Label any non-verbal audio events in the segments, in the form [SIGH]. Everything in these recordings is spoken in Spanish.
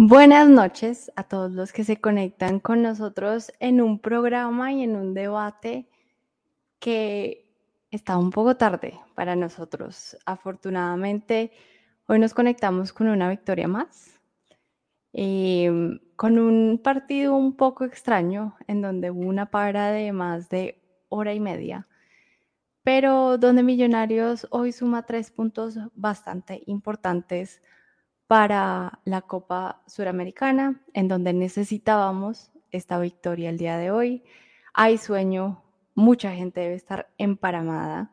Buenas noches a todos los que se conectan con nosotros en un programa y en un debate que está un poco tarde para nosotros. Afortunadamente, hoy nos conectamos con una victoria más, em, con un partido un poco extraño en donde hubo una para de más de hora y media, pero donde Millonarios hoy suma tres puntos bastante importantes para la Copa Suramericana, en donde necesitábamos esta victoria el día de hoy. Hay sueño, mucha gente debe estar emparamada,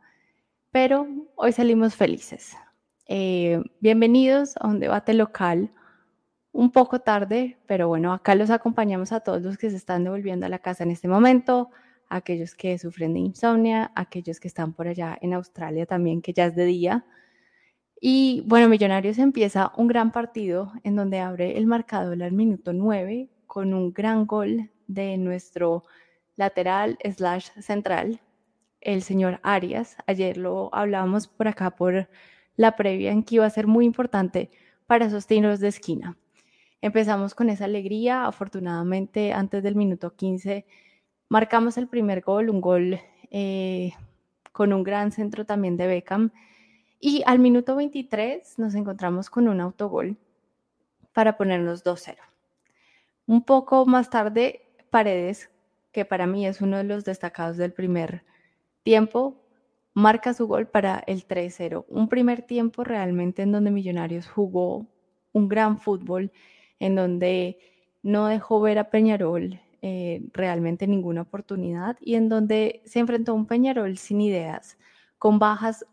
pero hoy salimos felices. Eh, bienvenidos a un debate local, un poco tarde, pero bueno, acá los acompañamos a todos los que se están devolviendo a la casa en este momento, aquellos que sufren de insomnia, aquellos que están por allá en Australia también, que ya es de día. Y bueno, Millonarios empieza un gran partido en donde abre el marcador al minuto 9 con un gran gol de nuestro lateral slash central, el señor Arias. Ayer lo hablábamos por acá por la previa en que iba a ser muy importante para esos tiros de esquina. Empezamos con esa alegría, afortunadamente antes del minuto 15 marcamos el primer gol, un gol eh, con un gran centro también de Beckham y al minuto 23 nos encontramos con un autogol para ponernos 2-0. Un poco más tarde, Paredes, que para mí es uno de los destacados del primer tiempo, marca su gol para el 3-0. Un primer tiempo realmente en donde Millonarios jugó un gran fútbol, en donde no dejó ver a Peñarol eh, realmente ninguna oportunidad y en donde se enfrentó a un Peñarol sin ideas, con bajas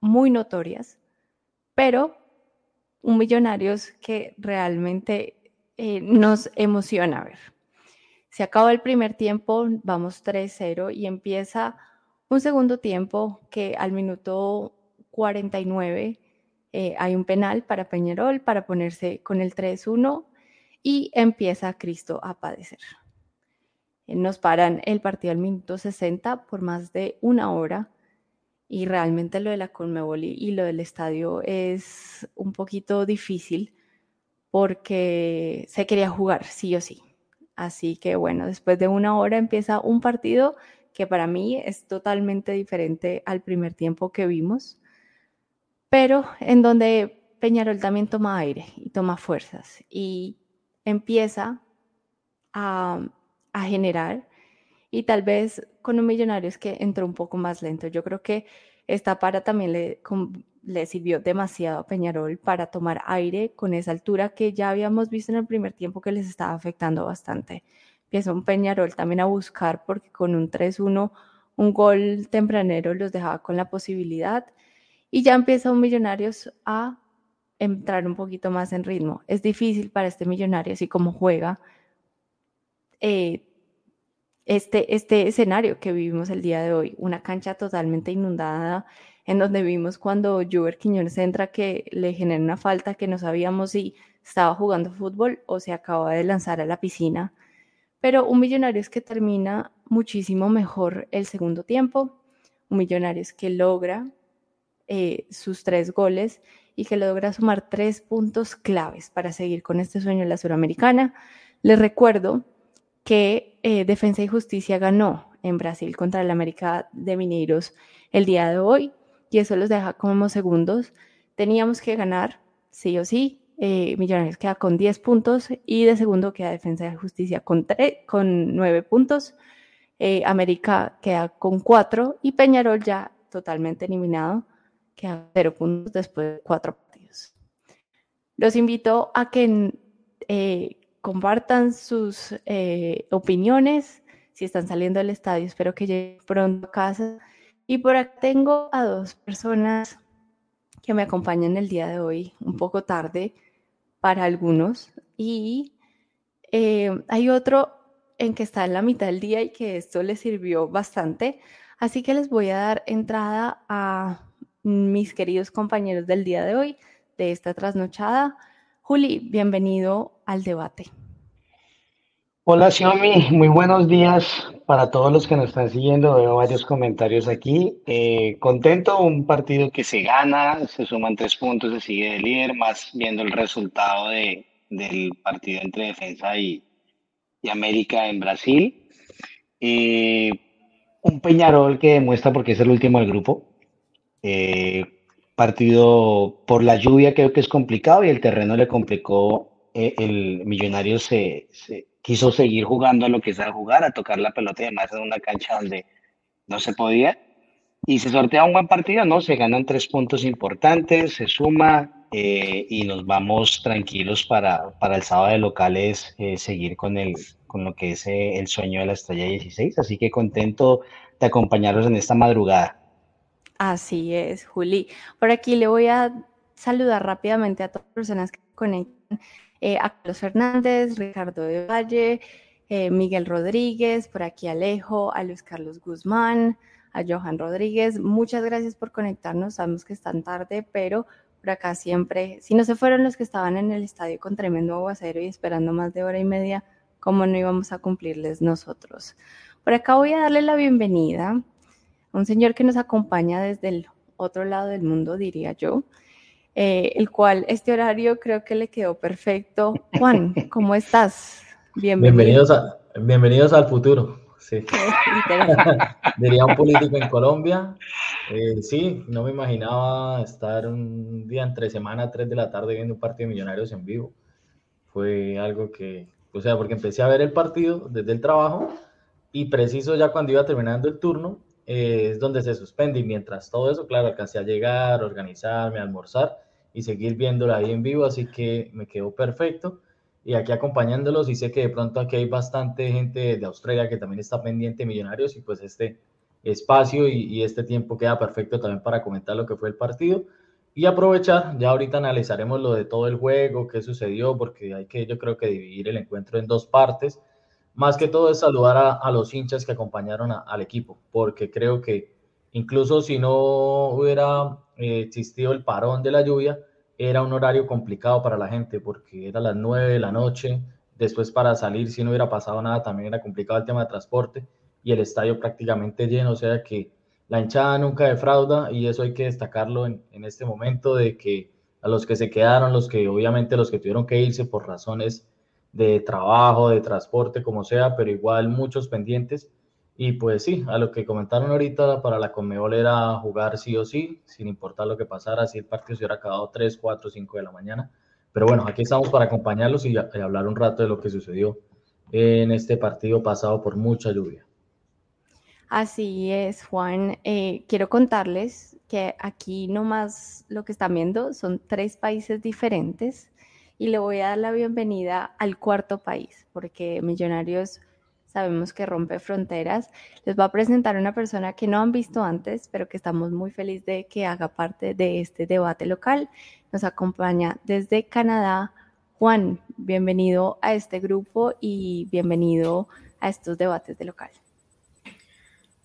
muy notorias, pero un Millonarios que realmente eh, nos emociona ver. Se acaba el primer tiempo, vamos 3-0 y empieza un segundo tiempo que al minuto 49 eh, hay un penal para Peñarol para ponerse con el 3-1 y empieza Cristo a padecer. Eh, nos paran el partido al minuto 60 por más de una hora y realmente lo de la Conmebol y, lo del estadio es un poquito difícil porque se quería jugar sí o sí. Así que bueno, después de una hora empieza un partido que para mí es totalmente diferente al primer tiempo que vimos, pero en donde Peñarol también toma aire y toma fuerzas y empieza a, a generar y tal vez con un Millonarios que entró un poco más lento. Yo creo que esta para también le, le sirvió demasiado a Peñarol para tomar aire con esa altura que ya habíamos visto en el primer tiempo que les estaba afectando bastante. Empieza un Peñarol también a buscar porque con un 3-1, un gol tempranero los dejaba con la posibilidad y ya empieza un Millonarios a entrar un poquito más en ritmo. Es difícil para este Millonario, así como juega, eh, este, este escenario que vivimos el día de hoy, una cancha totalmente inundada, en donde vimos cuando Juber Quiñones entra que le genera una falta que no sabíamos si estaba jugando fútbol o se acaba de lanzar a la piscina. Pero un Millonarios que termina muchísimo mejor el segundo tiempo, un Millonarios que logra eh, sus tres goles y que logra sumar tres puntos claves para seguir con este sueño en la Suramericana. Les recuerdo que eh, Defensa y Justicia ganó en Brasil contra el América de Mineiros el día de hoy y eso los deja como segundos. Teníamos que ganar, sí o sí. Eh, Millonarios queda con 10 puntos y de segundo queda Defensa y Justicia con, con 9 puntos. Eh, América queda con 4 y Peñarol ya totalmente eliminado, queda 0 puntos después de 4 partidos. Los invito a que compartan sus eh, opiniones. Si están saliendo del estadio, espero que lleguen pronto a casa. Y por acá tengo a dos personas que me acompañan el día de hoy, un poco tarde para algunos. Y eh, hay otro en que está en la mitad del día y que esto les sirvió bastante. Así que les voy a dar entrada a mis queridos compañeros del día de hoy, de esta trasnochada. Juli, bienvenido al debate. Hola Xiaomi, muy buenos días para todos los que nos están siguiendo. Veo varios comentarios aquí. Eh, contento, un partido que se gana, se suman tres puntos, se sigue de líder, más viendo el resultado de, del partido entre Defensa y, América en Brasil. Eh, un Peñarol que demuestra porque es el último del grupo. Eh, partido por la lluvia creo que es complicado y el terreno le complicó. Eh, el Millonario se, quiso seguir jugando a lo que sabe jugar, a tocar la pelota y además en una cancha donde no se podía. Y se sortea un buen partido, ¿no? Se ganan tres puntos importantes, se suma eh, y nos vamos tranquilos para, para el sábado de locales seguir con, el, con lo que es el sueño de la estrella 16. Así que contento de acompañarlos en esta madrugada. Así es, Juli. Por aquí le voy a saludar rápidamente a todas las personas que conectan. Eh, a Carlos Fernández, Ricardo de Valle, eh, Miguel Rodríguez, por aquí Alejo, a Luis Carlos Guzmán, a Johan Rodríguez. Muchas gracias por conectarnos. Sabemos que están tarde, pero por acá siempre, si no se fueron los que estaban en el estadio con tremendo aguacero y esperando más de hora y media, ¿cómo no íbamos a cumplirles nosotros? Por acá voy a darle la bienvenida un señor que nos acompaña desde el otro lado del mundo, diría yo, eh, el cual este horario creo que le quedó perfecto. Juan, ¿cómo estás? Bienvenido. Bienvenidos, al futuro. Sí. [LAUGHS] diría un político en Colombia. Eh, sí, no me imaginaba estar un día entre semana, 3 de la tarde, viendo un partido de millonarios en vivo. Fue algo que, o sea, porque empecé a ver el partido desde el trabajo y preciso ya cuando iba terminando el turno, es donde se suspende. Y mientras todo eso, claro, alcancé a llegar, organizarme, almorzar y seguir viéndola ahí en vivo, así que me quedó perfecto. Y aquí acompañándolos y sé que de pronto aquí hay bastante gente de Australia que también está pendiente Millonarios y pues este espacio y, y, este tiempo queda perfecto también para comentar lo que fue el partido. Y aprovechar, ya ahorita analizaremos lo de todo el juego, qué sucedió, porque hay que yo creo que dividir el encuentro en dos partes más que todo es saludar a, los hinchas que acompañaron al equipo, porque creo que incluso si no hubiera eh, existido el parón de la lluvia, era un horario complicado para la gente, porque era las 9 de la noche, después para salir, si no hubiera pasado nada, también era complicado el tema de transporte y el estadio prácticamente lleno, o sea que la hinchada nunca defrauda y eso hay que destacarlo en, en este momento de que a los que se quedaron, los que obviamente los que tuvieron que irse por razones de trabajo, de transporte, como sea, pero igual muchos pendientes. Y pues sí, a lo que comentaron ahorita, para la Conmebol era jugar sí o sí, sin importar lo que pasara, si el partido se hubiera acabado 3, 4, 5 de la mañana. Pero bueno, aquí estamos para acompañarlos y, hablar un rato de lo que sucedió en este partido pasado por mucha lluvia. Así es, Juan. Eh, quiero contarles que aquí nomás lo que están viendo son tres países diferentes y le voy a dar la bienvenida al cuarto país, porque Millonarios sabemos que rompe fronteras. Les va a presentar una persona que no han visto antes, pero que estamos muy felices de que haga parte de este debate local. Nos acompaña desde Canadá. Juan, bienvenido a este grupo y bienvenido a estos debates de local.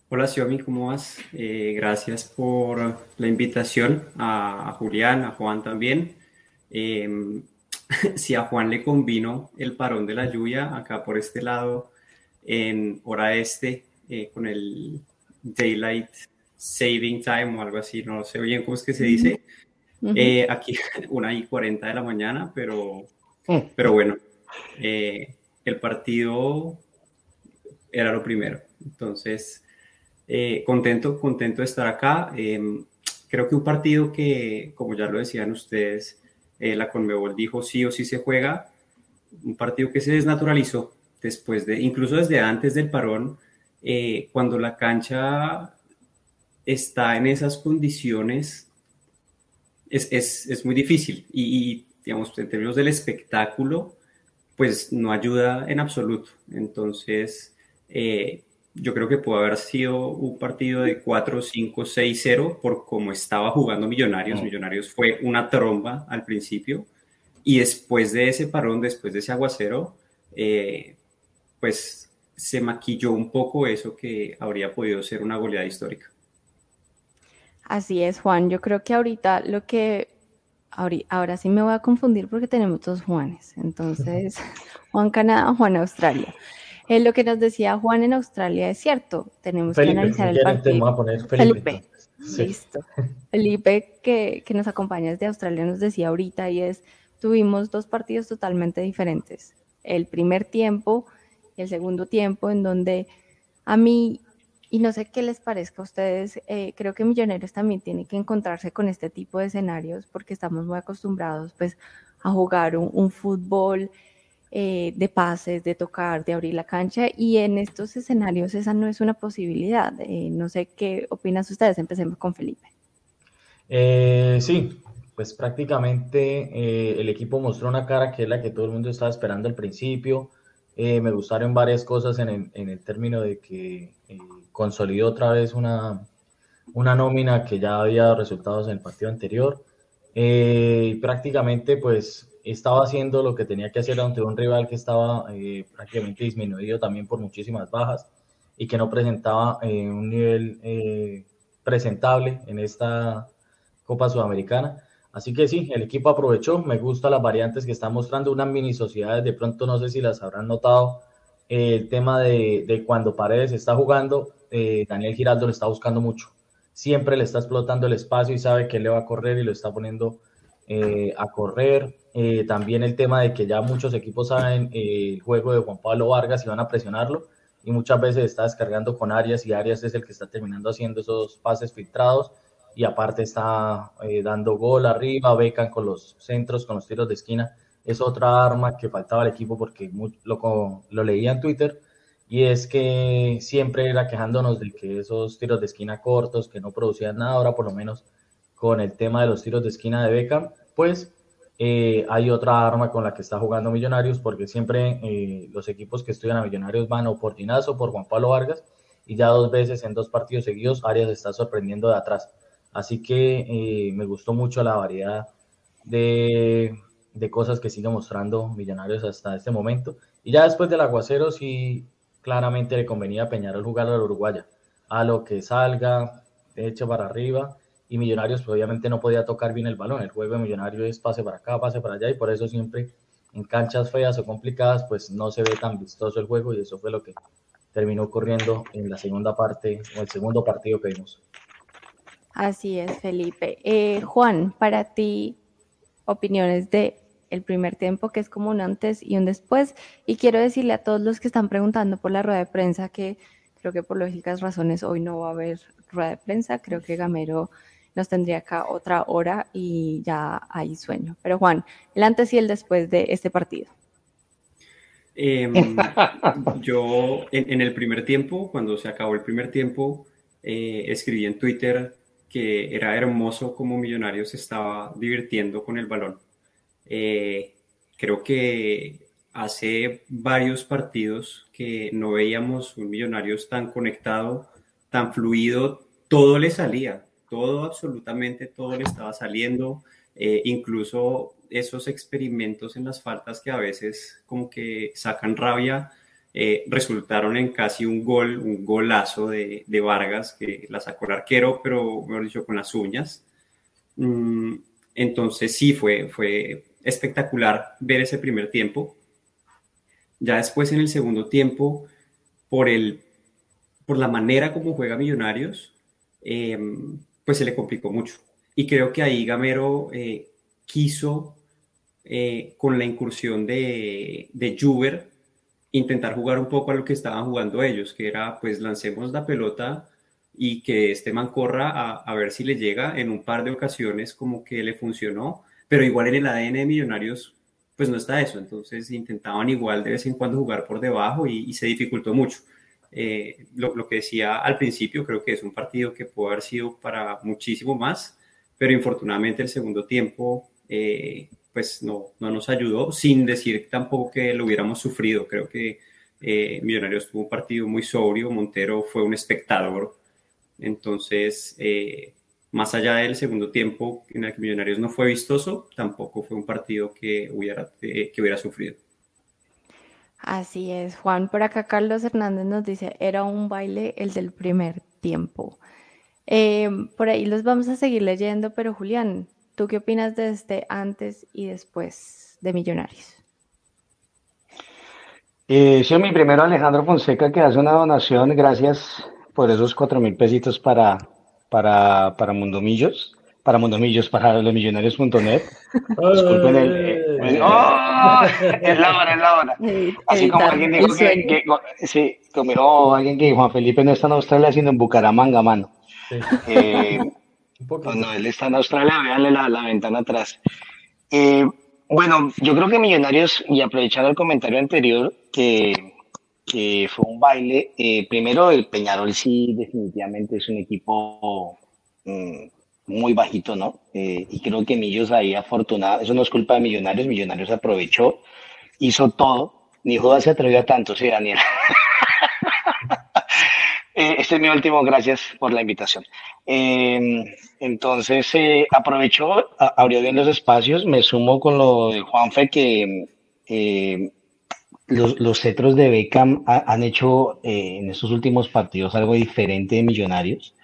Hola Xiaomi, ¿cómo vas? Eh, gracias por la invitación a, Julián, a Juan también. Em, [LAUGHS] si a Juan le convino el parón de la lluvia, acá por este lado, en hora este, eh, con el Daylight Saving Time o algo así, no sé bien cómo es que se dice. Eh, aquí [LAUGHS] una y 40 de la mañana, pero, mm. pero bueno, eh, el partido era lo primero. Entonces, contento, contento de estar acá. Em, creo que un partido que, como ya lo decían ustedes, eh, la Conmebol dijo sí o sí se juega, un partido que se desnaturalizó después de, incluso desde antes del parón, eh, cuando la cancha está en esas condiciones, es, es, es muy difícil y, digamos, en términos del espectáculo, pues no ayuda en absoluto. Entonces, eh, yo creo que pudo haber sido un partido de 4, 5, 6, 0 por cómo estaba jugando Millonarios. Millonarios fue una tromba al principio y después de ese parón, después de ese aguacero, eh, pues se maquilló un poco eso que habría podido ser una goleada histórica. Así es, Juan. Yo creo que ahorita lo que ahora sí me voy a confundir porque tenemos dos Juanes. Entonces, [LAUGHS] Juan Canadá, Juan Australia. Eh, lo que nos decía Juan en Australia es cierto, tenemos que analizar el partido. Felipe. Listo. Felipe, que, que, nos acompaña desde Australia, nos decía ahorita y es, tuvimos dos partidos totalmente diferentes. El primer tiempo y el segundo tiempo, en donde a mí, y no sé qué les parezca a ustedes, eh, creo que Millonarios también tiene que encontrarse con este tipo de escenarios porque estamos muy acostumbrados pues a jugar un, fútbol eh, de pases, de tocar, de abrir la cancha y en estos escenarios esa no es una posibilidad. Eh, no sé qué opinas ustedes, empecemos con Felipe. sí, pues prácticamente el equipo mostró una cara que es la que todo el mundo estaba esperando al principio. me gustaron varias cosas en el, término de que consolidó otra vez una, una nómina que ya había resultados en el partido anterior. Eh, prácticamente pues estaba haciendo lo que tenía que hacer ante un rival que estaba eh, prácticamente disminuido también por muchísimas bajas y que no presentaba eh, un nivel presentable en esta Copa Sudamericana. Así que sí, el equipo aprovechó, me gustan las variantes que está mostrando, unas mini sociedades, de pronto no sé si las habrán notado, el tema de, de cuando Paredes está jugando, eh, Daniel Giraldo le está buscando mucho. Siempre le está explotando el espacio y sabe que le va a correr y lo está poniendo eh, a correr. Eh, también el tema de que ya muchos equipos saben el juego de Juan Pablo Vargas y van a presionarlo y muchas veces está descargando con Arias y Arias es el que está terminando haciendo esos pases filtrados y aparte está dando gol arriba, becan con los centros, con los tiros de esquina. Es otra arma que faltaba al equipo porque lo, lo leía en Twitter y es que siempre era quejándonos de que esos tiros de esquina cortos, que no producían nada, ahora por lo menos con el tema de los tiros de esquina de Beckham, pues eh, hay otra arma con la que está jugando Millonarios, porque siempre eh, los equipos que estudian a Millonarios van o por Tinazo o por Juan Pablo Vargas, y ya dos veces en dos partidos seguidos Arias está sorprendiendo de atrás. Así que eh, me gustó mucho la variedad de, de cosas que sigue mostrando Millonarios hasta este momento. Y ya después del aguacero sí claramente le convenía a Peñarol jugar a la Uruguaya, a lo que salga, hecho para arriba, y Millonarios pues, obviamente no podía tocar bien el balón, el juego de Millonarios es pase para acá, pase para allá, y por eso siempre en canchas feas o complicadas pues no se ve tan vistoso el juego, y eso fue lo que terminó ocurriendo en la segunda parte, o el segundo partido que vimos. Así es, Felipe. Eh, Juan, para ti, opiniones de el primer tiempo, que es como un antes y un después. Y quiero decirle a todos los que están preguntando por la rueda de prensa que creo que por lógicas razones hoy no va a haber rueda de prensa. Creo que Gamero nos tendría acá otra hora y ya hay sueño. Pero Juan, el antes y el después de este partido. Em, [LAUGHS] yo en, el primer tiempo, cuando se acabó el primer tiempo, eh, escribí en Twitter que era hermoso como Millonarios se estaba divirtiendo con el balón. Eh, creo que hace varios partidos que no veíamos un Millonarios tan conectado, tan fluido, todo le salía, todo, absolutamente todo le estaba saliendo, eh, incluso esos experimentos en las faltas que a veces como que sacan rabia, eh, resultaron en casi un gol, un golazo de, Vargas que la sacó el arquero, pero mejor dicho, con las uñas. Mm, entonces sí, fue, fue espectacular ver ese primer tiempo. Ya después en el segundo tiempo, por, el, por la manera como juega Millonarios, em, pues se le complicó mucho. Y creo que ahí Gamero eh, quiso, eh, con la incursión de, de Juber, intentar jugar un poco a lo que estaban jugando ellos, que era pues lancemos la pelota y que este man corra a, a, ver si le llega en un par de ocasiones como que le funcionó pero igual en el ADN de Millonarios, pues no está eso. Entonces intentaban igual de vez en cuando jugar por debajo y, se dificultó mucho. Eh, lo, que decía al principio, creo que es un partido que puede haber sido para muchísimo más, pero infortunadamente el segundo tiempo, eh, pues no, no nos ayudó, sin decir tampoco que lo hubiéramos sufrido. Creo que eh, Millonarios tuvo un partido muy sobrio, Montero fue un espectador. Entonces, más allá del segundo tiempo en el que Millonarios no fue vistoso, tampoco fue un partido que hubiera, eh, que hubiera sufrido. Así es, Juan. Por acá Carlos Hernández nos dice, era un baile el del primer tiempo. Eh, por ahí los vamos a seguir leyendo, pero Julián, ¿tú qué opinas de este antes y después de Millonarios? Eh, soy mi primero Alejandro Fonseca que hace una donación, gracias por esos cuatro mil pesitos para para, para Mundomillos, para Mundomillos, para los millonarios.net. [LAUGHS] Disculpen el, ¡Oh! Es la hora, es la hora. Así como alguien dijo que, sí, como alguien que Juan Felipe no está en Australia, sino en Bucaramanga, mano. Eh, [LAUGHS] no, él está en Australia, véanle la, la ventana atrás. Eh, bueno, yo creo que Millonarios, y aprovechando el comentario anterior, que, que fue un baile, eh, primero el Peñarol sí definitivamente es un equipo mm, muy bajito, ¿no? Eh, y creo que Millos ahí afortunado, eso no es culpa de Millonarios, Millonarios aprovechó, hizo todo, ni Judas se atrevió a tanto, sí, Daniel. [LAUGHS] Eh, este es mi último, gracias por la invitación. Eh, entonces, aprovechó, abrió bien los espacios, me sumo con lo de Juanfe, que los, los, cetros de Beckham han hecho en estos últimos partidos algo diferente de Millonarios.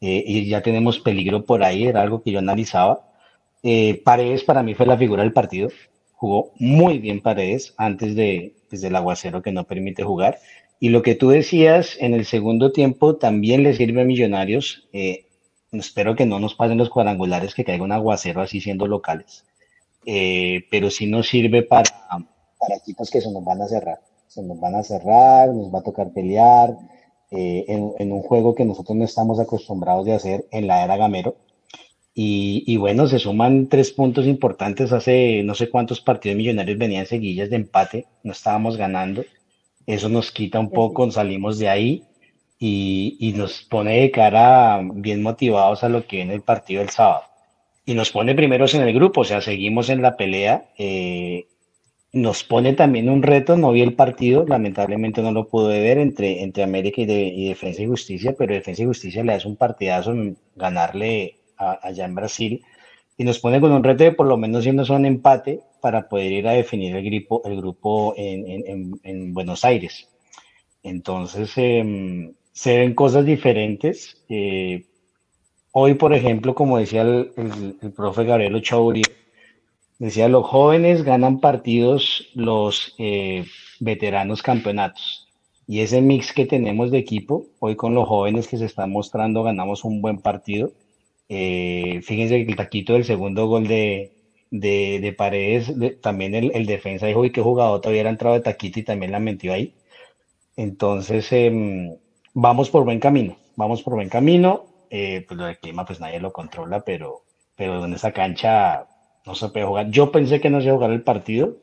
Eh, y ya tenemos peligro por ahí, era algo que yo analizaba. Eh, Paredes para mí fue la figura del partido, jugó muy bien Paredes antes de, pues, el aguacero que no permite jugar. Y lo que tú decías en el segundo tiempo también le sirve a Millonarios. Eh, espero que no nos pasen los cuadrangulares, que caiga un aguacero así siendo locales. pero sí nos sirve para, para equipos que se nos van a cerrar. Se nos van a cerrar, nos va a tocar pelear. Eh, en, un juego que nosotros no estamos acostumbrados de hacer en la era Gamero. Y, bueno, se suman tres puntos importantes. Hace no sé cuántos partidos millonarios venían seguillas de empate, no estábamos ganando. Eso nos quita un poco, salimos de ahí y, y nos pone de cara bien motivados a lo que viene el partido del sábado. Y nos pone primeros en el grupo, o sea, seguimos en la pelea. Eh, nos pone también un reto, no vi el partido, lamentablemente no lo pude ver entre, entre América y, Defensa y Justicia, pero Defensa y Justicia le hace un partidazo en ganarle allá en Brasil y nos pone con un reto de por lo menos siendo un empate para poder ir a definir el grupo, el grupo en, Buenos Aires. Entonces em, se ven cosas diferentes. Eh, hoy, por ejemplo, como decía el, el, profe Gabriel Chauri, Decía, los jóvenes ganan partidos, los eh, veteranos campeonatos. Y ese mix que tenemos de equipo, hoy con los jóvenes que se están mostrando, ganamos un buen partido. Eh, fíjense que el taquito del segundo gol de, de, Paredes, también el, defensa dijo que jugador todavía era entrado de taquito y también la metió ahí. Entonces, em, vamos por buen camino, vamos por buen camino. Eh, pues lo del clima, pues nadie lo controla, pero, pero en esa cancha no se puede jugar. Yo pensé que no se iba a jugar el partido,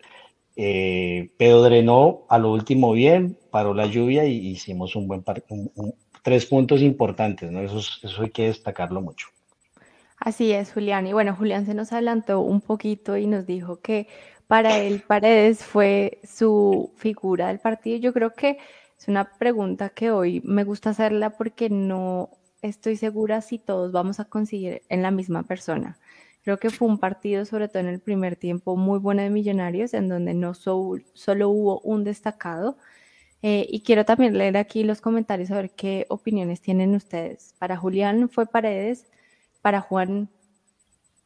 eh, pero drenó a lo último bien, paró la lluvia y hicimos un buen partido, tres puntos importantes, ¿no? Eso, eso hay que destacarlo mucho. Así es, Julián. Y bueno, Julián se nos adelantó un poquito y nos dijo que para él Paredes fue su figura del partido. Yo creo que es una pregunta que hoy me gusta hacerla porque no estoy segura si todos vamos a conseguir en la misma persona. Creo que fue un partido, sobre todo en el primer tiempo, muy bueno de Millonarios, en donde no solo hubo un destacado. Eh, y quiero también leer aquí los comentarios a ver qué opiniones tienen ustedes. Para Julián fue Paredes, para Juan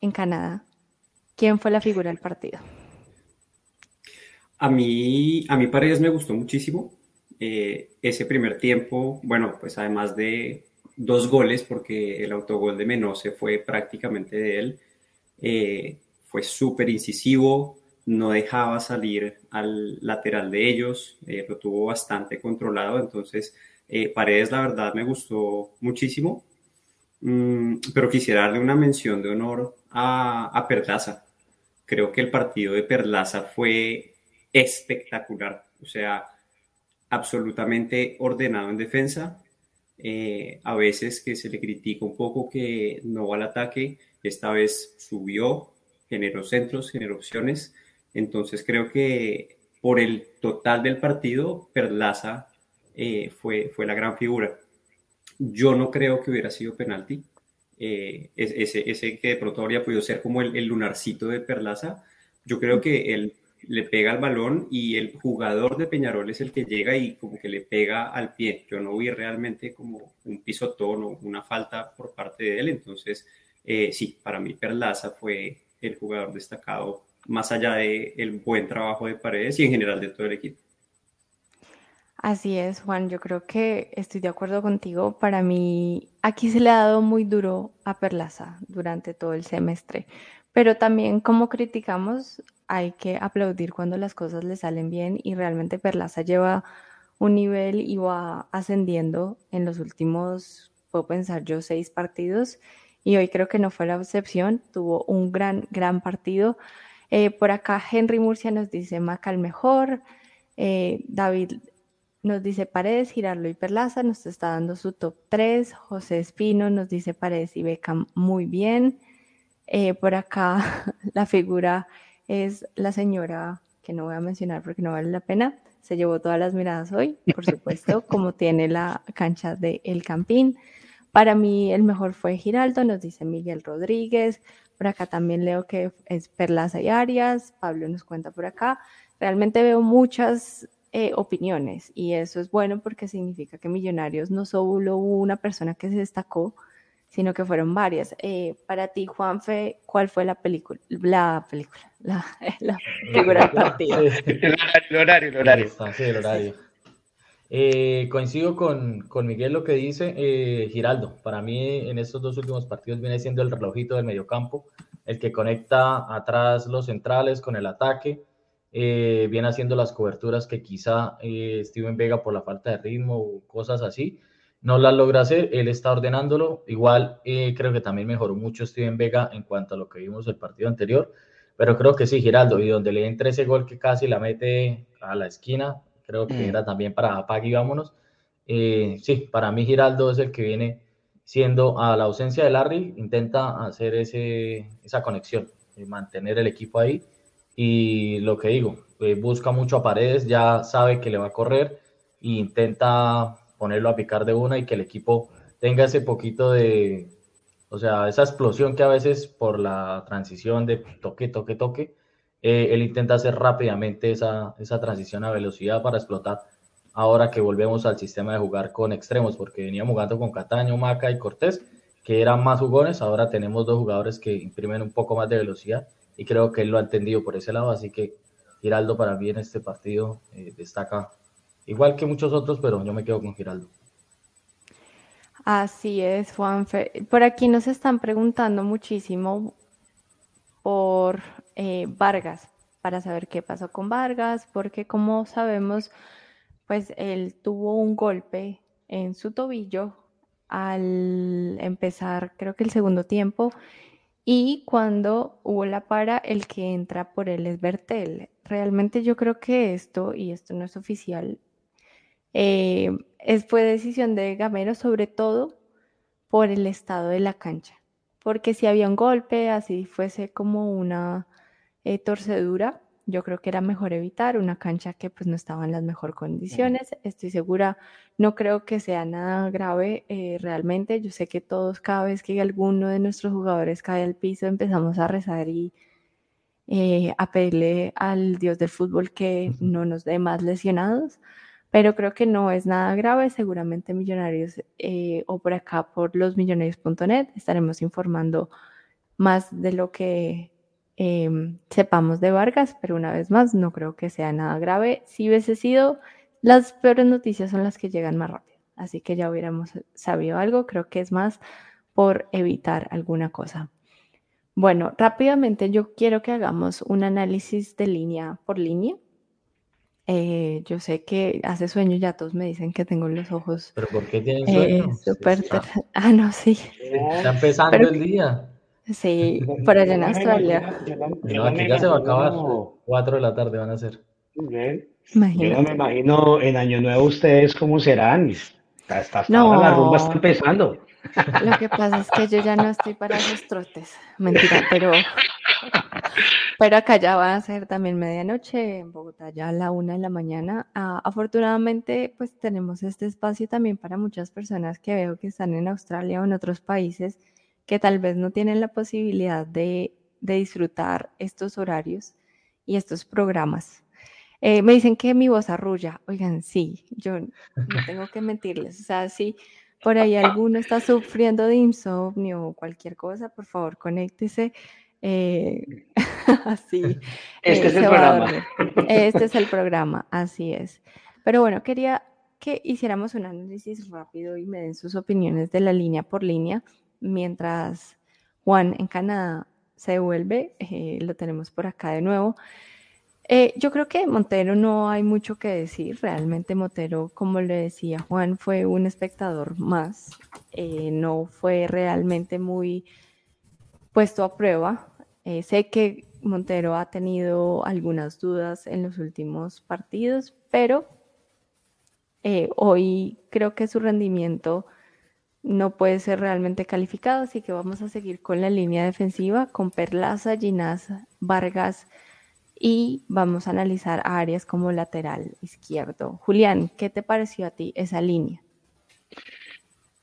en Canadá. ¿Quién fue la figura del partido? A mí, a mí Paredes me gustó muchísimo. Eh, ese primer tiempo, bueno, pues además de dos goles, porque el autogol de Menose fue prácticamente de él, eh, fue súper incisivo, no dejaba salir al lateral de ellos, eh, lo tuvo bastante controlado, entonces eh, Paredes la verdad me gustó muchísimo, mm, pero quisiera darle una mención de honor a, a Perlaza. Creo que el partido de Perlaza fue espectacular, o sea, absolutamente ordenado en defensa, a veces que se le critica un poco que no va al ataque, esta vez subió, generó centros, generó opciones. Entonces creo que por el total del partido, Perlaza eh, fue, fue la gran figura. Yo no creo que hubiera sido penalti. Eh, ese, ese, que de pronto habría podido ser como el, lunarcito de Perlaza. Yo creo que él le pega al balón y el jugador de Peñarol es el que llega y como que le pega al pie. Yo no vi realmente como un pisotón o una falta por parte de él. Entonces, eh, sí, para mí Perlaza fue el jugador destacado, más allá del el buen trabajo de Paredes y en general de todo el equipo. Así es, Juan, yo creo que estoy de acuerdo contigo. Para mí, aquí se le ha dado muy duro a Perlaza durante todo el semestre, pero también como criticamos hay que aplaudir cuando las cosas le salen bien y realmente Perlaza lleva un nivel y va ascendiendo en los últimos, puedo pensar yo, seis partidos y hoy creo que no fue la excepción, tuvo un gran, gran partido. Eh, por acá Henry Murcia nos dice Macal mejor, eh, David nos dice Paredes, Girarlo y Perlaza, nos está dando su top 3, José Espino nos dice Paredes y Beckham muy bien. Eh, por acá [LAUGHS] la figura es la señora que no voy a mencionar porque no vale la pena. Se llevó todas las miradas hoy, por supuesto, [LAUGHS] como tiene la cancha de El Campín. Para mí el mejor fue Giraldo, nos dice Miguel Rodríguez. Por acá también leo que es Perlaza y Arias. Pablo nos cuenta por acá. Realmente veo muchas eh, opiniones y eso es bueno porque significa que Millonarios no solo hubo una persona que se destacó, sino que fueron varias. Eh, para ti, Juanfe, ¿cuál fue la película? La película, la, [LAUGHS] figura del [LAUGHS] partido. El horario, el horario. Sí, el horario. Eh, coincido con, con, Miguel lo que dice eh, Giraldo. Para mí, en estos dos últimos partidos viene siendo el relojito del mediocampo, el que conecta atrás los centrales con el ataque. viene haciendo las coberturas que quizá Steven Vega por la falta de ritmo o cosas así no la logra hacer, él está ordenándolo. Igual eh, creo que también mejoró mucho Steven Vega en cuanto a lo que vimos el partido anterior, pero creo que sí, Giraldo, y donde le entra ese gol que casi la mete a la esquina, creo que mm. era también para apague y vámonos. Eh, sí, para mí Giraldo es el que viene siendo a la ausencia de Larry, intenta hacer ese, esa conexión, y mantener el equipo ahí. Y lo que digo, eh, busca mucho a Paredes, ya sabe que le va a correr e intenta ponerlo a picar de una y que el equipo tenga ese poquito de, o sea, esa explosión que a veces por la transición de toque, toque, toque, eh, él intenta hacer rápidamente esa, esa transición a velocidad para explotar. Ahora que volvemos al sistema de jugar con extremos, porque veníamos jugando con Cataño, Maca y Cortés, que eran más jugones, ahora tenemos dos jugadores que imprimen un poco más de velocidad y creo que él lo ha entendido por ese lado, así que Giraldo para mí en este partido eh, destaca igual que muchos otros, pero yo me quedo con Giraldo. Así es, Juanfe. Por aquí nos están preguntando muchísimo por eh, Vargas, para saber qué pasó con Vargas, porque como sabemos, pues él tuvo un golpe en su tobillo al empezar, creo que el segundo tiempo, y cuando hubo la para, el que entra por él es Bertel. Realmente yo creo que esto, y esto no es oficial, eh, es, fue decisión de Gamero sobre todo por el estado de la cancha, porque si había un golpe, así fuese como una eh, torcedura, yo creo que era mejor evitar una cancha que pues no estaba en las mejores condiciones. Estoy segura, no creo que sea nada grave eh, realmente. Yo sé que todos cada vez que alguno de nuestros jugadores cae al piso empezamos a rezar y a pedirle al Dios del fútbol que no nos dé más lesionados pero creo que no es nada grave. Seguramente Millonarios eh, o por acá por losmillonarios.net estaremos informando más de lo que em, sepamos de Vargas, pero una vez más no creo que sea nada grave. Si hubiese sido, las peores noticias son las que llegan más rápido, así que ya hubiéramos sabido algo, creo que es más por evitar alguna cosa. Bueno, rápidamente yo quiero que hagamos un análisis de línea por línea eh, yo sé que hace sueño, ya todos me dicen que tengo los ojos. ¿Pero por qué tienen sueño? Eh, super, [LAUGHS] ah, no, sí. Está empezando el día. Sí, por allá en Australia. No, aquí ya se va a acabar. Cuatro de la tarde van a ser. Imagínate. Yo no me imagino en Año Nuevo ustedes cómo serán. Hasta, no. la rumba está empezando. [LAUGHS] Lo que pasa es que yo ya no estoy para esos trotes. Mentira, pero pero acá ya va a ser también medianoche, en Bogotá ya a la una de la mañana. Ah, afortunadamente, pues tenemos este espacio también para muchas personas que veo que están en Australia o en otros países que tal vez no tienen la posibilidad de, disfrutar estos horarios y estos programas. Eh, me dicen que mi voz arrulla. Oigan, sí, yo no tengo que mentirles. O sea, si por ahí alguno está sufriendo de insomnio o cualquier cosa, por favor, conéctese. Eh, [LAUGHS] así. Este es el programa. Este es el programa, así es. Pero bueno, quería que hiciéramos un análisis rápido y me den sus opiniones de la línea por línea, mientras Juan en Canadá se devuelve, eh, lo tenemos por acá de nuevo. Eh, yo creo que Montero no hay mucho que decir. Realmente Montero, como le decía Juan, fue un espectador más. Eh, no fue realmente muy puesto a prueba. Sé que Montero ha tenido algunas dudas en los últimos partidos, pero hoy creo que su rendimiento no puede ser realmente calificado, así que vamos a seguir con la línea defensiva, con Perlaza, Ginás, Vargas, y vamos a analizar áreas como lateral izquierdo. Julián, ¿qué te pareció a ti esa línea?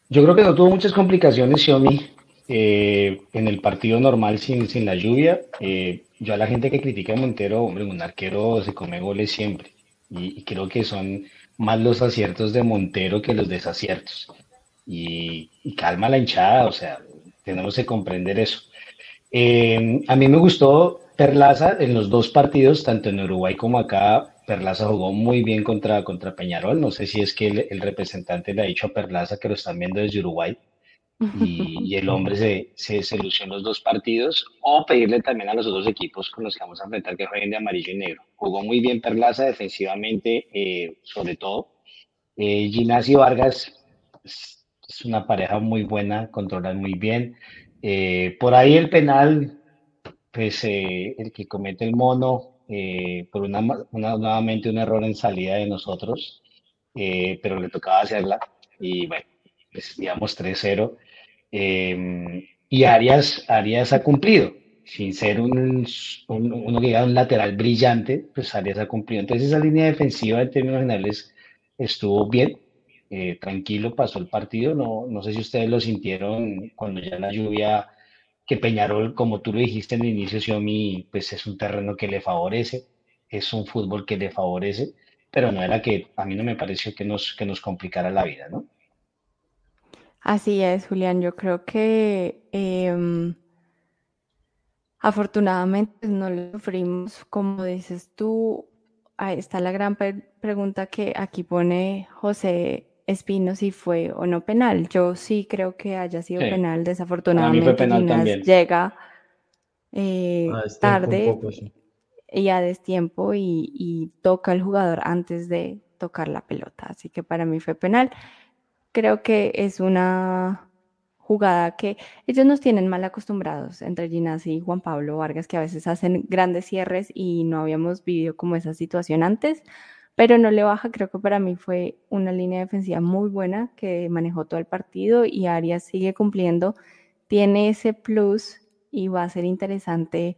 Yo creo que no tuvo muchas complicaciones Xiaomi eh, en el partido normal sin, sin la lluvia. Eh, yo a la gente que critica a Montero, hombre, un arquero se come goles siempre. Y, creo que son más los aciertos de Montero que los desaciertos. Y, calma la hinchada, o sea, tenemos que comprender eso. Eh, a mí me gustó Perlaza en los dos partidos, tanto en Uruguay como acá, Perlaza jugó muy bien contra, contra Peñarol. No sé si es que el, representante le ha dicho a Perlaza que lo están viendo desde Uruguay y, el hombre se, se, se, lució en los dos partidos o pedirle también a los otros equipos con los que vamos a enfrentar que jueguen de amarillo y negro. Jugó muy bien Perlaza defensivamente, eh, sobre todo. Eh, Vargas es, una pareja muy buena, controlan muy bien. Eh, por ahí el penal pues eh, el que comete el mono eh, por una, nuevamente un error en salida de nosotros, pero le tocaba hacerla y bueno, pues digamos 3-0. y Arias, Arias ha cumplido, sin ser un, un, uno que un lateral brillante, pues Arias ha cumplido. Entonces esa línea defensiva en términos generales estuvo bien, tranquilo, pasó el partido. No, no sé si ustedes lo sintieron cuando ya la lluvia que Peñarol, como tú lo dijiste en el inicio, Xiaomi, pues es un terreno que le favorece, es un fútbol que le favorece, pero no era que a mí no me pareció que nos, que nos complicara la vida, ¿no? Así es, Julián. Yo creo que em, afortunadamente no lo sufrimos, como dices tú. Ahí está la gran pregunta que aquí pone José Espino si fue o no penal. Yo sí creo que haya sido penal, desafortunadamente. penal llega eh, tarde y a destiempo y, y, toca al jugador antes de tocar la pelota. Así que para mí fue penal. Creo que es una jugada que ellos nos tienen mal acostumbrados entre Ginás y Juan Pablo Vargas, que a veces hacen grandes cierres y no habíamos vivido como esa situación antes pero no le baja. Creo que para mí fue una línea defensiva muy buena que manejó todo el partido y Arias sigue cumpliendo. Tiene ese plus y va a ser interesante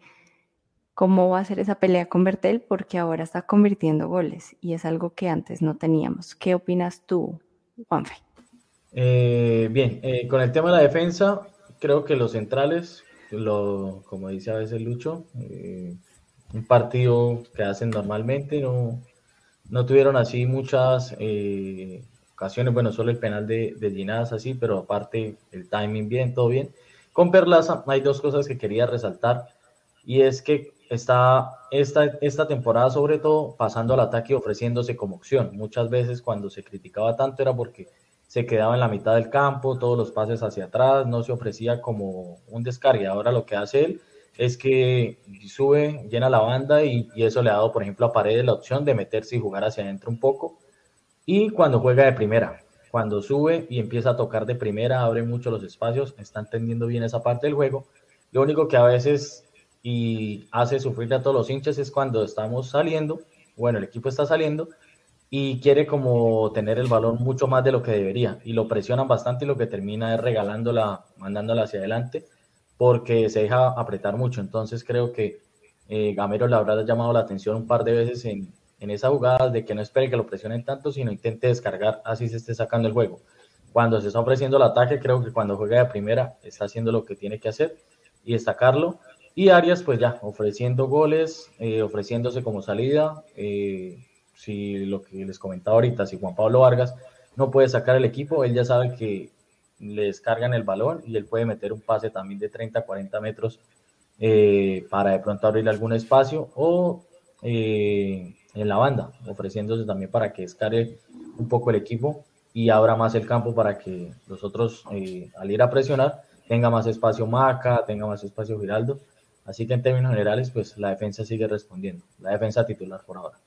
cómo va a ser esa pelea con Bertel porque ahora está convirtiendo goles y es algo que antes no teníamos. ¿Qué opinas tú, Juanfe? Eh, bien, eh, con el tema de la defensa, creo que los centrales, lo, como dice a veces Lucho, eh, un partido que hacen normalmente, no, no tuvieron así muchas eh, ocasiones, bueno, solo el penal de, de así, pero aparte el timing bien, todo bien. Con Perlaza hay dos cosas que quería resaltar y es que está esta, esta temporada sobre todo pasando al ataque y ofreciéndose como opción. Muchas veces cuando se criticaba tanto era porque se quedaba en la mitad del campo, todos los pases hacia atrás, no se ofrecía como un descargue. Ahora lo que hace él es que sube, llena la banda y, eso le ha dado, por ejemplo, a Paredes la opción de meterse y jugar hacia adentro un poco. Y cuando juega de primera, cuando sube y empieza a tocar de primera, abre mucho los espacios, está entendiendo bien esa parte del juego. Lo único que a veces y hace sufrir a todos los hinchas es cuando estamos saliendo, bueno, el equipo está saliendo y quiere como tener el balón mucho más de lo que debería y lo presionan bastante y lo que termina es regalándola, mandándola hacia adelante porque se deja apretar mucho. Entonces creo que eh, Gamero le habrá llamado la atención un par de veces en, en esa jugada de que no espere que lo presionen tanto, sino intente descargar así se esté sacando el juego. Cuando se está ofreciendo el ataque, creo que cuando juega de primera está haciendo lo que tiene que hacer y destacarlo. Y Arias, pues ya, ofreciendo goles, eh, ofreciéndose como salida. Eh, si lo que les comentaba ahorita, si Juan Pablo Vargas no puede sacar el equipo, él ya sabe que le descargan el balón y él puede meter un pase también de 30, 40 metros eh, para de pronto abrir algún espacio o eh, en la banda, ofreciéndose también para que descargue un poco el equipo y abra más el campo para que los otros, eh, al ir a presionar, tenga más espacio Maca, tenga más espacio Giraldo Así que en términos generales, pues la defensa sigue respondiendo, la defensa titular por ahora.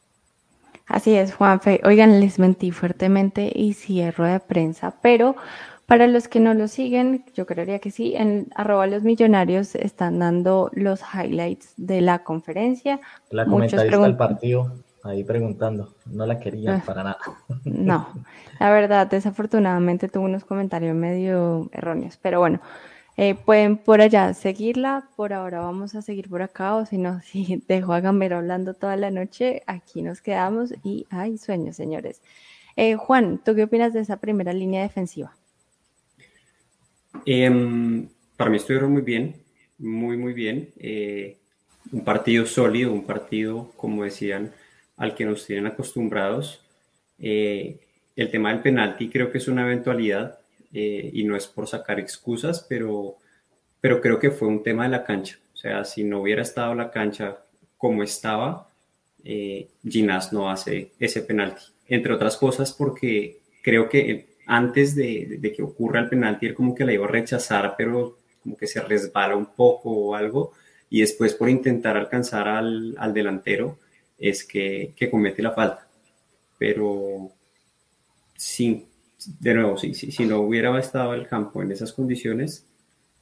Así es, Juanfe. Oigan, les mentí fuertemente y cierro de prensa, pero para los que no lo siguen, yo creería que sí, en arroba los millonarios están dando los highlights de la conferencia. La comentarista del partido ahí preguntando, no la quería ah, para nada. [LAUGHS] No, la verdad, desafortunadamente tuvo unos comentarios medio erróneos, pero bueno, eh, pueden por allá seguirla, por ahora vamos a seguir por acá, o si no, [LAUGHS] si dejo a Gambero hablando toda la noche, aquí nos quedamos y hay sueños, señores. Eh, Juan, ¿tú qué opinas de esa primera línea defensiva? Em, para mí estuvieron muy bien, muy, muy bien. Eh, un partido sólido, un partido, como decían, al que nos tienen acostumbrados. Eh, el tema del penalti creo que es una eventualidad eh, y no es por sacar excusas, pero, pero creo que fue un tema de la cancha. O sea, si no hubiera estado la cancha como estaba, Ginás no hace ese penalti. Entre otras cosas porque creo que antes de, que ocurra el penalti, él como que la iba a rechazar, pero como que se resbala un poco o algo, y después por intentar alcanzar al, delantero es que, comete la falta. Pero sí, de nuevo, sí, si no hubiera estado el campo en esas condiciones,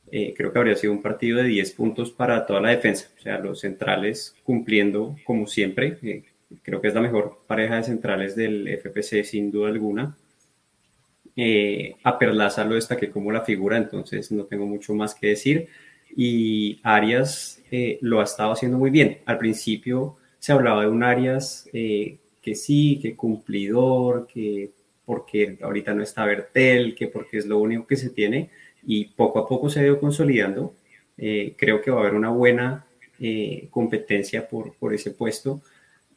eh, creo que habría sido un partido de 10 puntos para toda la defensa. O sea, los centrales cumpliendo como siempre. Eh, creo que es la mejor pareja de centrales del FPC sin duda alguna. Eh, a Perlaza lo destaqué como la figura, entonces no tengo mucho más que decir. Y Arias eh, lo ha estado haciendo muy bien. Al principio se hablaba de un Arias eh, que sí, que cumplidor, que porque ahorita no está Bertel, que porque es lo único que se tiene, y poco a poco se ha ido consolidando. creo que va a haber una buena competencia por, por ese puesto,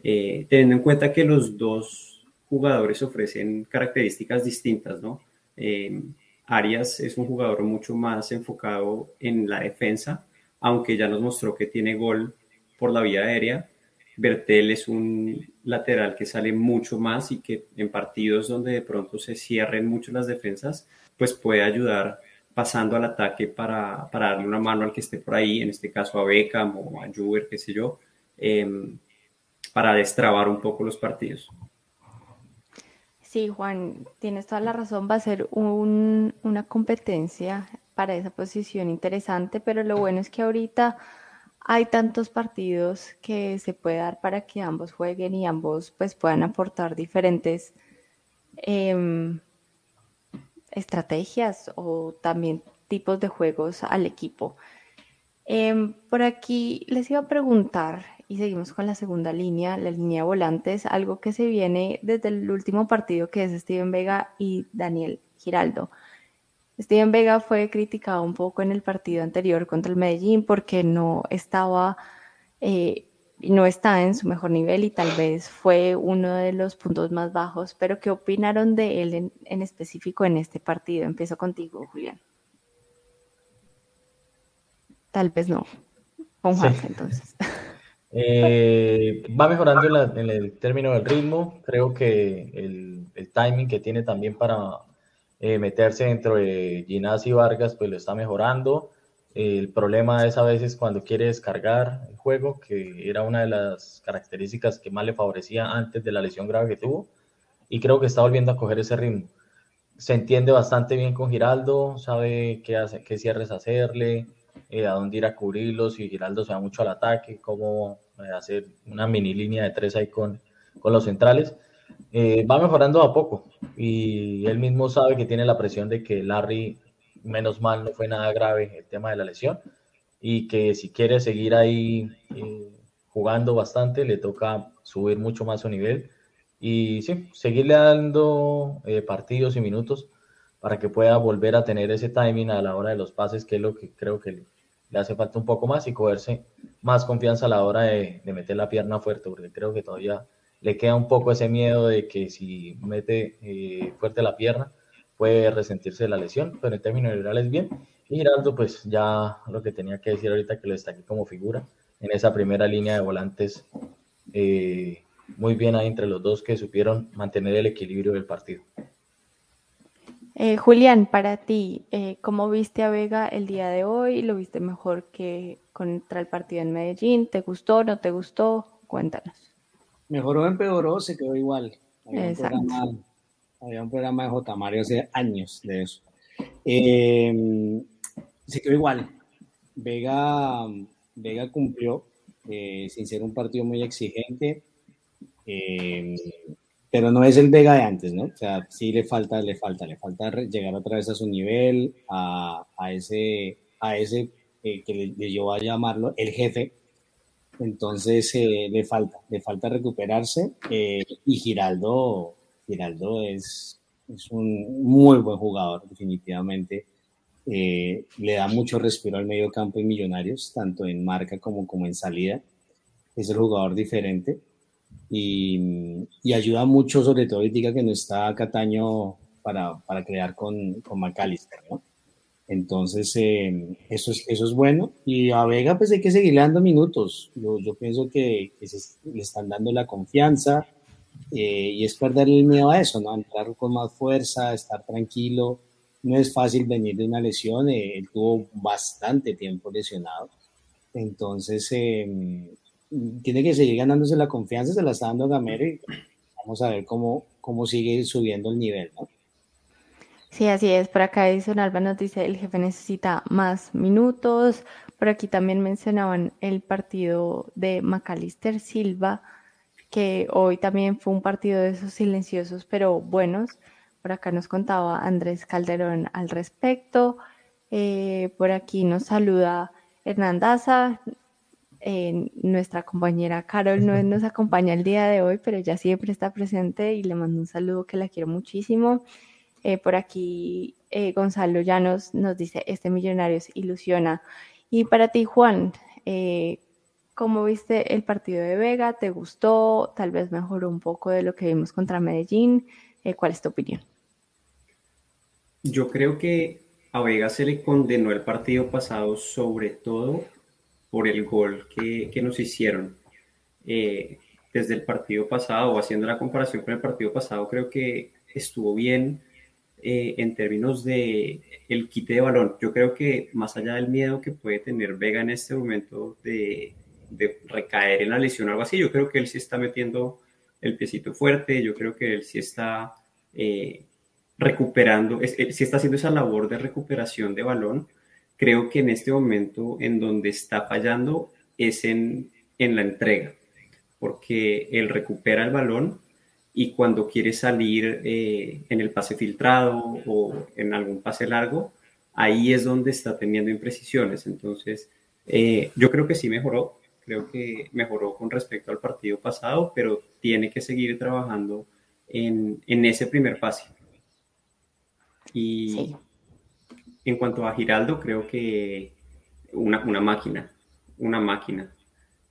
teniendo en cuenta que los dos jugadores ofrecen características distintas, ¿no? Eh, Arias es un jugador mucho más enfocado en la defensa, aunque ya nos mostró que tiene gol por la vía aérea. Bertel es un lateral que sale mucho más y que en partidos donde de pronto se cierren mucho las defensas, pues puede ayudar pasando al ataque para, darle una mano al que esté por ahí, en este caso a Beckham o a Juber, qué sé yo, em, para destrabar un poco los partidos. Sí, Juan, tienes toda la razón, va a ser una competencia para esa posición interesante, pero lo bueno es que ahorita hay tantos partidos que se puede dar para que ambos jueguen y ambos pues puedan aportar diferentes em, estrategias o también tipos de juegos al equipo. Em, por aquí les iba a preguntar, y seguimos con la segunda línea, la línea de volantes, algo que se viene desde el último partido que es Steven Vega y Daniel Giraldo. Steven Vega fue criticado un poco en el partido anterior contra el Medellín porque no estaba, eh, no está en su mejor nivel y tal vez fue uno de los puntos más bajos. Pero ¿qué opinaron de él en, en específico en este partido? Empiezo contigo, Julián. Tal vez no. Con Juan, entonces. [LAUGHS] Eh, va mejorando en, el término del ritmo. Creo que el, timing que tiene también para eh, meterse dentro de Ginás y Vargas, pues lo está mejorando. El problema es a veces cuando quiere descargar el juego, que era una de las características que más le favorecía antes de la lesión grave que tuvo. Y creo que está volviendo a coger ese ritmo. Se entiende bastante bien con Giraldo, sabe qué, hace, qué cierres hacerle, eh, a dónde ir a cubrirlos, si Giraldo se va mucho al ataque, cómo eh, hacer una mini línea de tres ahí con, con los centrales. Eh, va mejorando a poco y él mismo sabe que tiene la presión de que Larry, menos mal, no fue nada grave el tema de la lesión y que si quiere seguir ahí jugando bastante, le toca subir mucho más su nivel y sí, seguirle dando partidos y minutos para que pueda volver a tener ese timing a la hora de los pases, que es lo que creo que le hace falta un poco más y cogerse más confianza a la hora de, meter la pierna fuerte, porque creo que todavía le queda un poco ese miedo de que si mete eh, fuerte la pierna puede resentirse de la lesión, pero en términos generales bien. Y Giraldo, pues ya lo que tenía que decir ahorita que lo aquí como figura en esa primera línea de volantes, eh, muy bien ahí entre los dos que supieron mantener el equilibrio del partido. Eh, Julián, para ti, eh, ¿cómo viste a Vega el día de hoy? ¿Lo viste mejor que contra el partido en Medellín. ¿Te gustó, no te gustó? Cuéntanos. Mejoró, empeoró, se quedó igual. Había un, programa, había un programa de J. Mario hace años de eso. Eh, se quedó igual. Vega, Vega cumplió, sin ser un partido muy exigente, pero no es el Vega de antes, ¿no? O sea, sí le falta, le falta, le falta llegar otra vez a su nivel, a, a ese, a ese que le, le, llevó a llamarlo el jefe. Entonces le falta, le falta recuperarse y Giraldo, Giraldo es, es un muy buen jugador, definitivamente. Eh, le da mucho respiro al medio campo y Millonarios, tanto en marca como, como en salida. Es el jugador diferente y, y ayuda mucho, sobre todo diga que no está Cataño para, para crear con, con McAllister, ¿no? Entonces, eh, eso, es, eso es bueno. Y a Vega, pues hay que seguirle dando minutos. Yo, yo pienso que, que se, le están dando la confianza eh, y es perderle el miedo a eso, ¿no? Entrar con más fuerza, estar tranquilo no es fácil venir de una lesión, eh, él tuvo bastante tiempo lesionado, entonces eh, tiene que seguir ganándose la confianza, se la está dando Gamero y vamos a ver cómo, cómo sigue subiendo el nivel, ¿no? Sí, así es. Por acá Edison Alba nos dice el jefe necesita más minutos. Por aquí también mencionaban el partido de Macalister Silva, que hoy también fue un partido de esos silenciosos pero buenos. Por acá nos contaba Andrés Calderón al respecto. Eh, por aquí nos saluda Hernandaza. Eh, nuestra compañera Carol no nos acompaña el día de hoy, pero ya siempre está presente y le mando un saludo que la quiero muchísimo. Eh, por aquí Gonzalo Llanos nos dice, este millonario se ilusiona. Y para ti, Juan, ¿cómo viste el partido de Vega? ¿Te gustó? Tal vez mejoró un poco de lo que vimos contra Medellín. ¿Cuál es tu opinión? Yo creo que a Vega se le condenó el partido pasado sobre todo por el gol que, que nos hicieron. Eh, desde el partido pasado, haciendo la comparación con el partido pasado, creo que estuvo bien eh, en términos de el quite de balón. Yo creo que más allá del miedo que puede tener Vega en este momento de, de recaer en la lesión o algo así, yo creo que él sí está metiendo el piecito fuerte, yo creo que él sí está eh, recuperando, si está haciendo esa labor de recuperación de balón, creo que en este momento en donde está fallando es en, en la entrega, porque él recupera el balón y cuando quiere salir eh, en el pase filtrado o en algún pase largo, ahí es donde está teniendo imprecisiones. Entonces, eh, yo creo que sí mejoró, creo que mejoró con respecto al partido pasado, pero tiene que seguir trabajando en, en ese primer pase. Y en cuanto a Giraldo, creo que una, máquina, una máquina.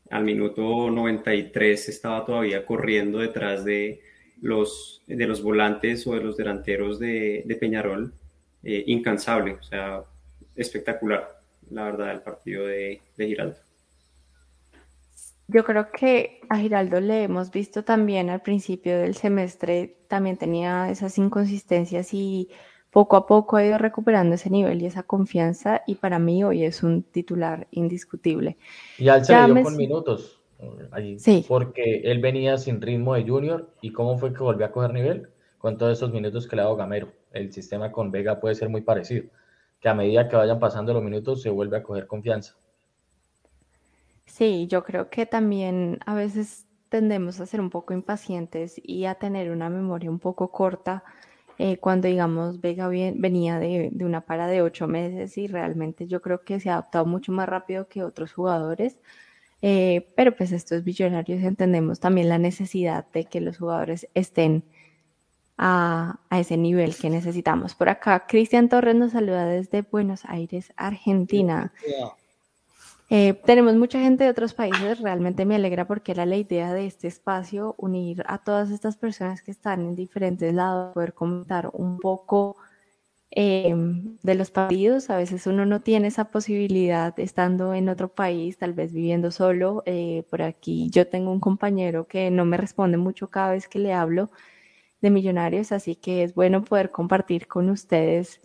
Al minuto 93 estaba todavía corriendo detrás de los, de los volantes o de los delanteros de, Peñarol, eh, incansable, o sea, espectacular, la verdad, el partido de Giraldo. Yo creo que a Giraldo le hemos visto también al principio del semestre, también tenía esas inconsistencias y poco a poco ha ido recuperando ese nivel y esa confianza y para mí hoy es un titular indiscutible. Y al se le dio con minutos, sí. porque él venía sin ritmo de junior y cómo fue que volvió a coger nivel con todos esos minutos que le ha dado Gamero. El sistema con Vega puede ser muy parecido, que a medida que vayan pasando los minutos se vuelve a coger confianza. Sí, yo creo que también a veces tendemos a ser un poco impacientes y a tener una memoria un poco corta eh, cuando digamos Vega venía de, una para de ocho meses y realmente yo creo que se ha adaptado mucho más rápido que otros jugadores. Eh, pero pues estos billonarios entendemos también la necesidad de que los jugadores estén a, a, ese nivel que necesitamos. Por acá, Cristian Torres nos saluda desde Buenos Aires, Argentina. Eh, tenemos mucha gente de otros países, realmente me alegra porque era la idea de este espacio, unir a todas estas personas que están en diferentes lados, poder comentar un poco eh, de los partidos. A veces uno no tiene esa posibilidad estando en otro país, tal vez viviendo solo. Eh, por aquí yo tengo un compañero que no me responde mucho cada vez que le hablo de millonarios, así que es bueno poder compartir con ustedes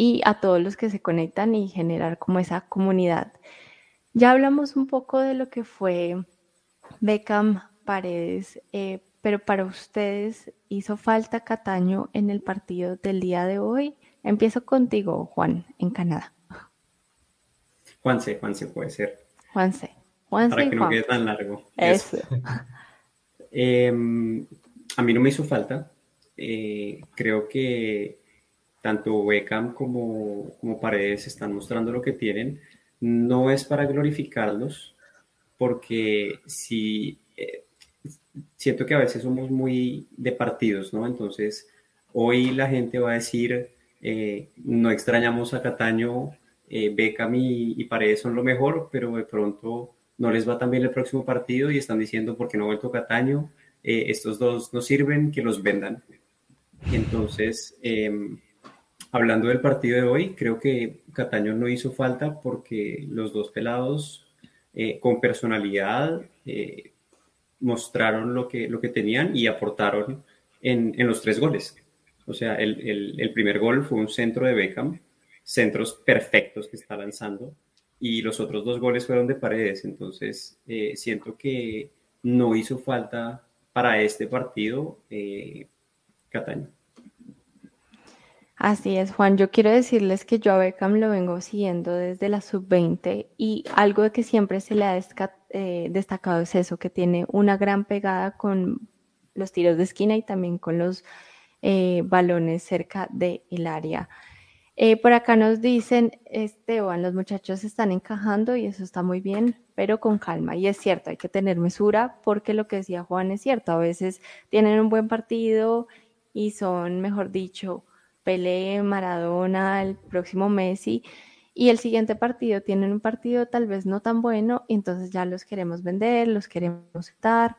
y a todos los que se conectan y generar como esa comunidad. Ya hablamos un poco de lo que fue Beckham Paredes, eh, pero para ustedes hizo falta Cataño en el partido del día de hoy. Empiezo contigo, Juan, en Canadá. Juanse, Juanse puede ser. Juanse. Juanse Para que no quede tan largo. Eso. [LAUGHS] Em, a mí no me hizo falta. Eh, creo que tanto Beckham como, como Paredes están mostrando lo que tienen. No es para glorificarlos, porque si eh, siento que a veces somos muy de partidos, ¿no? Entonces, hoy la gente va a decir, eh, no extrañamos a Cataño, eh, Beckham y, Paredes son lo mejor, pero de pronto no les va tan bien el próximo partido y están diciendo, porque no ha vuelto Cataño? Eh, estos dos no sirven, que los vendan. Entonces, em, hablando del partido de hoy, creo que Cataño no hizo falta porque los dos pelados con personalidad mostraron lo que, lo que tenían y aportaron en, en los tres goles. O sea, el, el, primer gol fue un centro de Beckham, centros perfectos que está lanzando, y los otros dos goles fueron de paredes. Entonces, eh, siento que no hizo falta para este partido eh, Cataño. Así es, Juan. Yo quiero decirles que yo a Beckham lo vengo siguiendo desde la sub-20 y algo de que siempre se le ha eh, destacado es eso, que tiene una gran pegada con los tiros de esquina y también con los eh, balones cerca del área. Eh, por acá nos dicen, Esteban, los muchachos están encajando y eso está muy bien, pero con calma. Y es cierto, hay que tener mesura porque lo que decía Juan es cierto. A veces tienen un buen partido y son, mejor dicho, Pelé, Maradona, el próximo Messi, y el siguiente partido tienen un partido tal vez no tan bueno, y entonces ya los queremos vender, los queremos dar,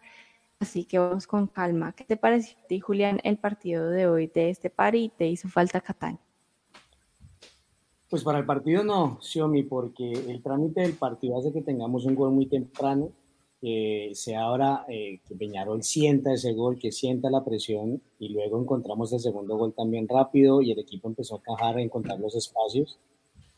así que vamos con calma. ¿Qué te pareció a ti, Julián, el partido de hoy de este par y te hizo falta Cataño? Pues para el partido no, Xiomi, porque el trámite del partido hace que tengamos un gol muy temprano que se abra, eh, que Peñarol sienta ese gol, que sienta la presión y luego encontramos el segundo gol también rápido y el equipo empezó a encajar, a encontrar los espacios.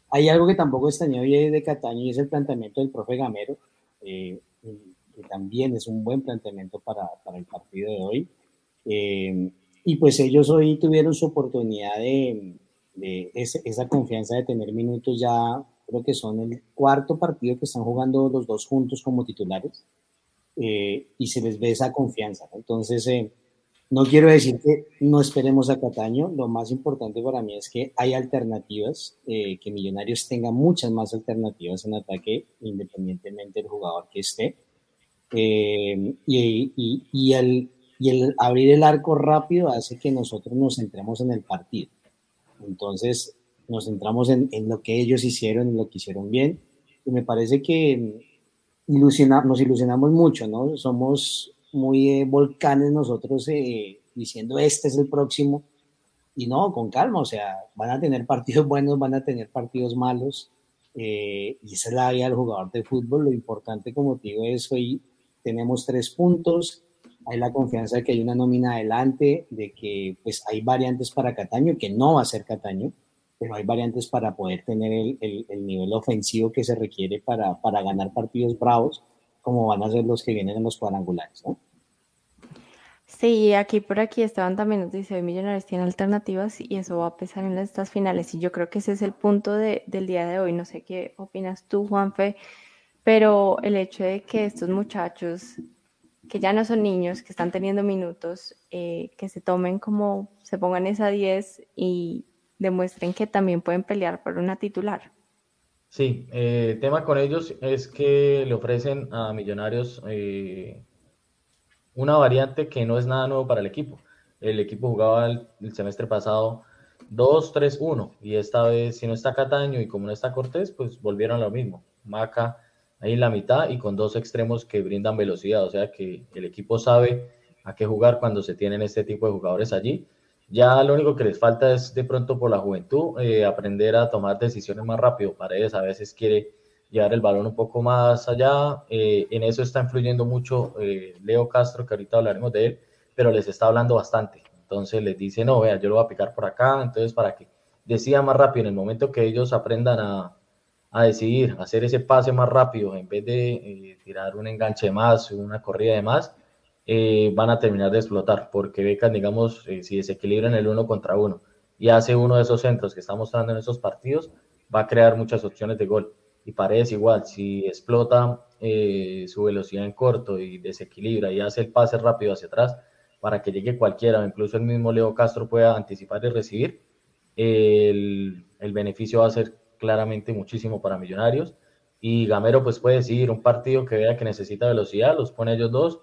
Hay algo que tampoco extrañé hoy de Cataño y es el planteamiento del profe Gamero, eh, que también es un buen planteamiento para, para el partido de hoy. Eh, y pues ellos hoy tuvieron su oportunidad de, de esa confianza de tener minutos ya creo que son el cuarto partido que están jugando los dos juntos como titulares eh, y se les ve esa confianza. Entonces, eh, no quiero decir que no esperemos a Cataño, lo más importante para mí es que hay alternativas, eh, que Millonarios tenga muchas más alternativas en ataque, independientemente del jugador que esté. y, y, y, el, y el abrir el arco rápido hace que nosotros nos centremos en el partido. Entonces, nos centramos en, en, lo que ellos hicieron, en lo que hicieron bien. Y me parece que ilusiona, nos ilusionamos mucho, ¿no? Somos muy eh, volcanes nosotros eh, diciendo este es el próximo. Y no, con calma, o sea, van a tener [LAUGHS] partidos buenos, van a tener partidos malos. Eh, y esa es la vida del jugador de fútbol. Lo importante, como te digo, es hoy tenemos tres puntos. Hay la confianza de que hay una nómina adelante, de que pues hay variantes para Cataño, que no va a ser Cataño pero hay variantes para poder tener el, el, nivel ofensivo que se requiere para, para, ganar partidos bravos, como van a ser los que vienen en los cuadrangulares, ¿no? Sí, aquí por aquí Esteban también nos dice, Millonarios tiene alternativas y eso va a pesar en estas finales y yo creo que ese es el punto de, del día de hoy. No sé qué opinas tú, Juanfe, pero el hecho de que estos muchachos que ya no son niños, que están teniendo minutos, eh, que se tomen como, se pongan esa 10 y, demuestren que también pueden pelear por una titular. Sí, eh, el tema con ellos es que le ofrecen a Millonarios eh, una variante que no es nada nuevo para el equipo. El equipo jugaba el, semestre pasado 2-3-1 y esta vez si no está Cataño y como no está Cortés, pues volvieron a lo mismo. Maca ahí en la mitad y con dos extremos que brindan velocidad, o sea que el equipo sabe a qué jugar cuando se tienen este tipo de jugadores allí ya lo único que les falta es de pronto por la juventud eh, aprender a tomar decisiones más rápido. Paredes a veces quiere llevar el balón un poco más allá. Eh, en eso está influyendo mucho eh, Leo Castro, que ahorita hablaremos de él, pero les está hablando bastante. Entonces les dice, no, vea, yo lo voy a picar por acá, entonces para que decidan más rápido, en el momento que ellos aprendan a, a decidir, hacer ese pase más rápido, en vez de tirar un enganche más, una corrida de más, eh, van a terminar de explotar, porque Beckham, digamos, eh, si desequilibran el uno contra uno y hace uno de esos centros que está mostrando en esos partidos, va a crear muchas opciones de gol. Y Paredes igual, si explota su velocidad en corto y desequilibra y hace el pase rápido hacia atrás para que llegue cualquiera, incluso el mismo Leo Castro pueda anticipar y recibir, el, el beneficio va a ser claramente muchísimo para Millonarios. Y Gamero pues puede decidir un partido que vea que necesita velocidad, los pone ellos dos.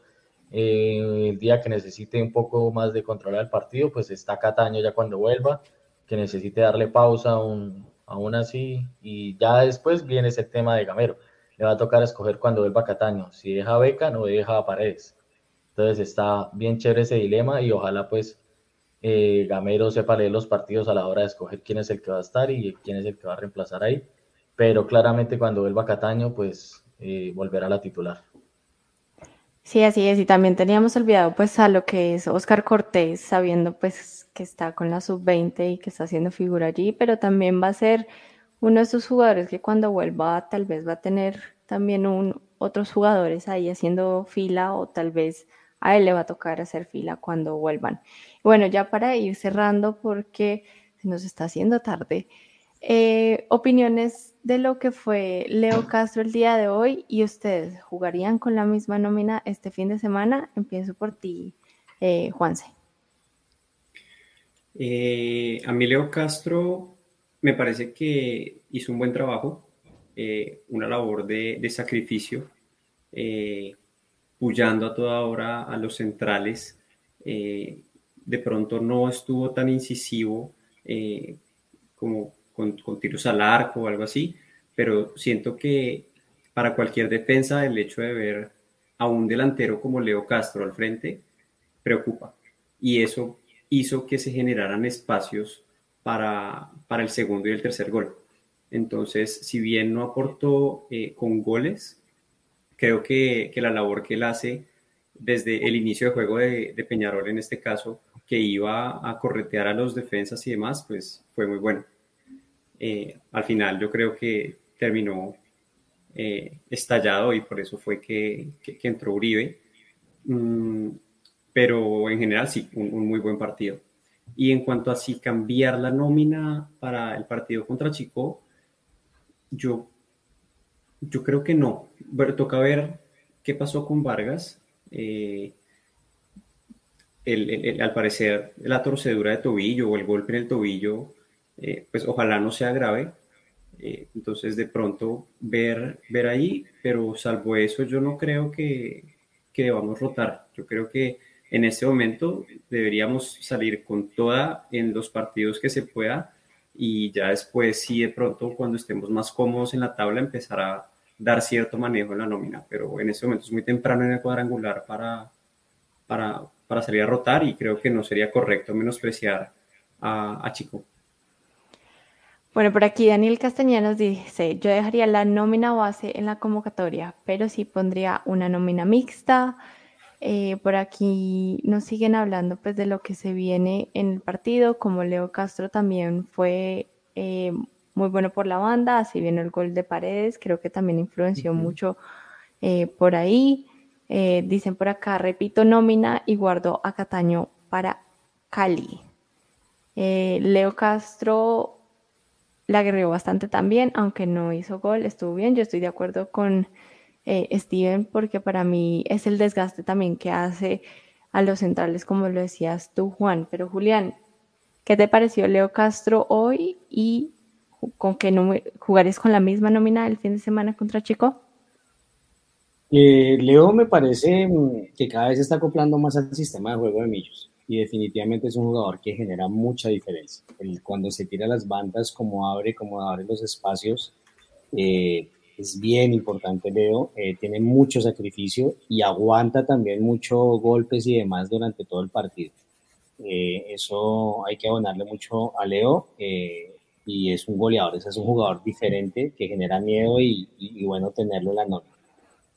Eh, el día que necesite un poco más de controlar el partido, pues está Cataño ya cuando vuelva, que necesite darle pausa aún, aún así. Y ya después viene ese tema de Gamero. Le va a tocar escoger cuando vuelva Cataño, si deja Beca o deja Paredes. Entonces está bien chévere ese dilema y ojalá pues eh, Gamero sepa leer los partidos a la hora de escoger quién es el que va a estar y quién es el que va a reemplazar ahí. Pero claramente cuando vuelva Cataño, pues eh, volverá a la titular. Sí, así es. Y también teníamos olvidado pues a lo que es Oscar Cortés, sabiendo pues que está con la sub-20 y que está haciendo figura allí, pero también va a ser uno de esos jugadores que cuando vuelva tal vez va a tener también un, otros jugadores ahí haciendo fila o tal vez a él le va a tocar hacer fila cuando vuelvan. Bueno, ya para ir cerrando porque se nos está haciendo tarde, eh, opiniones de lo que fue Leo Castro el día de hoy y ustedes jugarían con la misma nómina este fin de semana. Empiezo por ti, eh, Juanse. Eh, a mí Leo Castro me parece que hizo un buen trabajo, una labor de, sacrificio puyando a toda hora a los centrales. Eh, de pronto no estuvo tan incisivo eh, como con, tiros al arco o algo así, pero siento que para cualquier defensa el hecho de ver a un delantero como Leo Castro al frente preocupa. Y eso hizo que se generaran espacios para, para el segundo y el tercer gol. Entonces, si bien no aportó eh, con goles, creo que, la labor que él hace desde el inicio de juego de, Peñarol en este caso, que iba a corretear a los defensas y demás, pues fue muy bueno. Eh, al final yo creo que terminó eh, estallado y por eso fue que, entró Uribe. Mm, pero en general sí, un, muy buen partido. Y en cuanto a si cambiar la nómina para el partido contra Chico, yo yo creo que no. Pero toca ver qué pasó con Vargas. Eh, al parecer, la torcedura de tobillo o el golpe en el tobillo, eh, pues ojalá no sea grave. Eh, entonces, de pronto, ver, ver ahí, pero salvo eso, yo no creo que, que debamos rotar. Yo creo que en este momento deberíamos salir con toda en los partidos que se pueda y ya después, sí, de pronto, cuando estemos más cómodos en la tabla, empezar a dar cierto manejo en la nómina, pero en este momento es muy temprano en el cuadrangular para, para, para salir a rotar y creo que no sería correcto menospreciar a, a Chico. Bueno, por aquí Daniel Castañanos dice, yo dejaría la nómina base en la convocatoria, pero sí pondría una nómina mixta. Eh, por aquí nos siguen hablando pues de lo que se viene en el partido, como Leo Castro también fue eh, muy bueno por la banda, así viene el gol de Paredes, creo que también influenció mucho eh, por ahí. Dicen por acá, repito, nómina y guardo a Cataño para Cali. Leo Castro la aguerrió bastante también, aunque no hizo gol, estuvo bien. Yo estoy de acuerdo con Steven porque para mí es el desgaste también que hace a los centrales, como lo decías tú, Juan. Pero Julián, ¿qué te pareció Leo Castro hoy y con que no jugaréis con la misma nómina el fin de semana contra Chico? Eh, Leo me parece mm, que cada vez se está acoplando más al sistema de juego de Millos y definitivamente es un jugador que genera mucha diferencia. cuando se tira las bandas, como abre, como abre los espacios, eh, es bien importante Leo, eh, tiene mucho sacrificio y aguanta también muchos golpes y demás durante todo el partido. eso hay que abonarle mucho a Leo y es un goleador, es un jugador diferente que genera miedo y, bueno tenerlo en la nómina.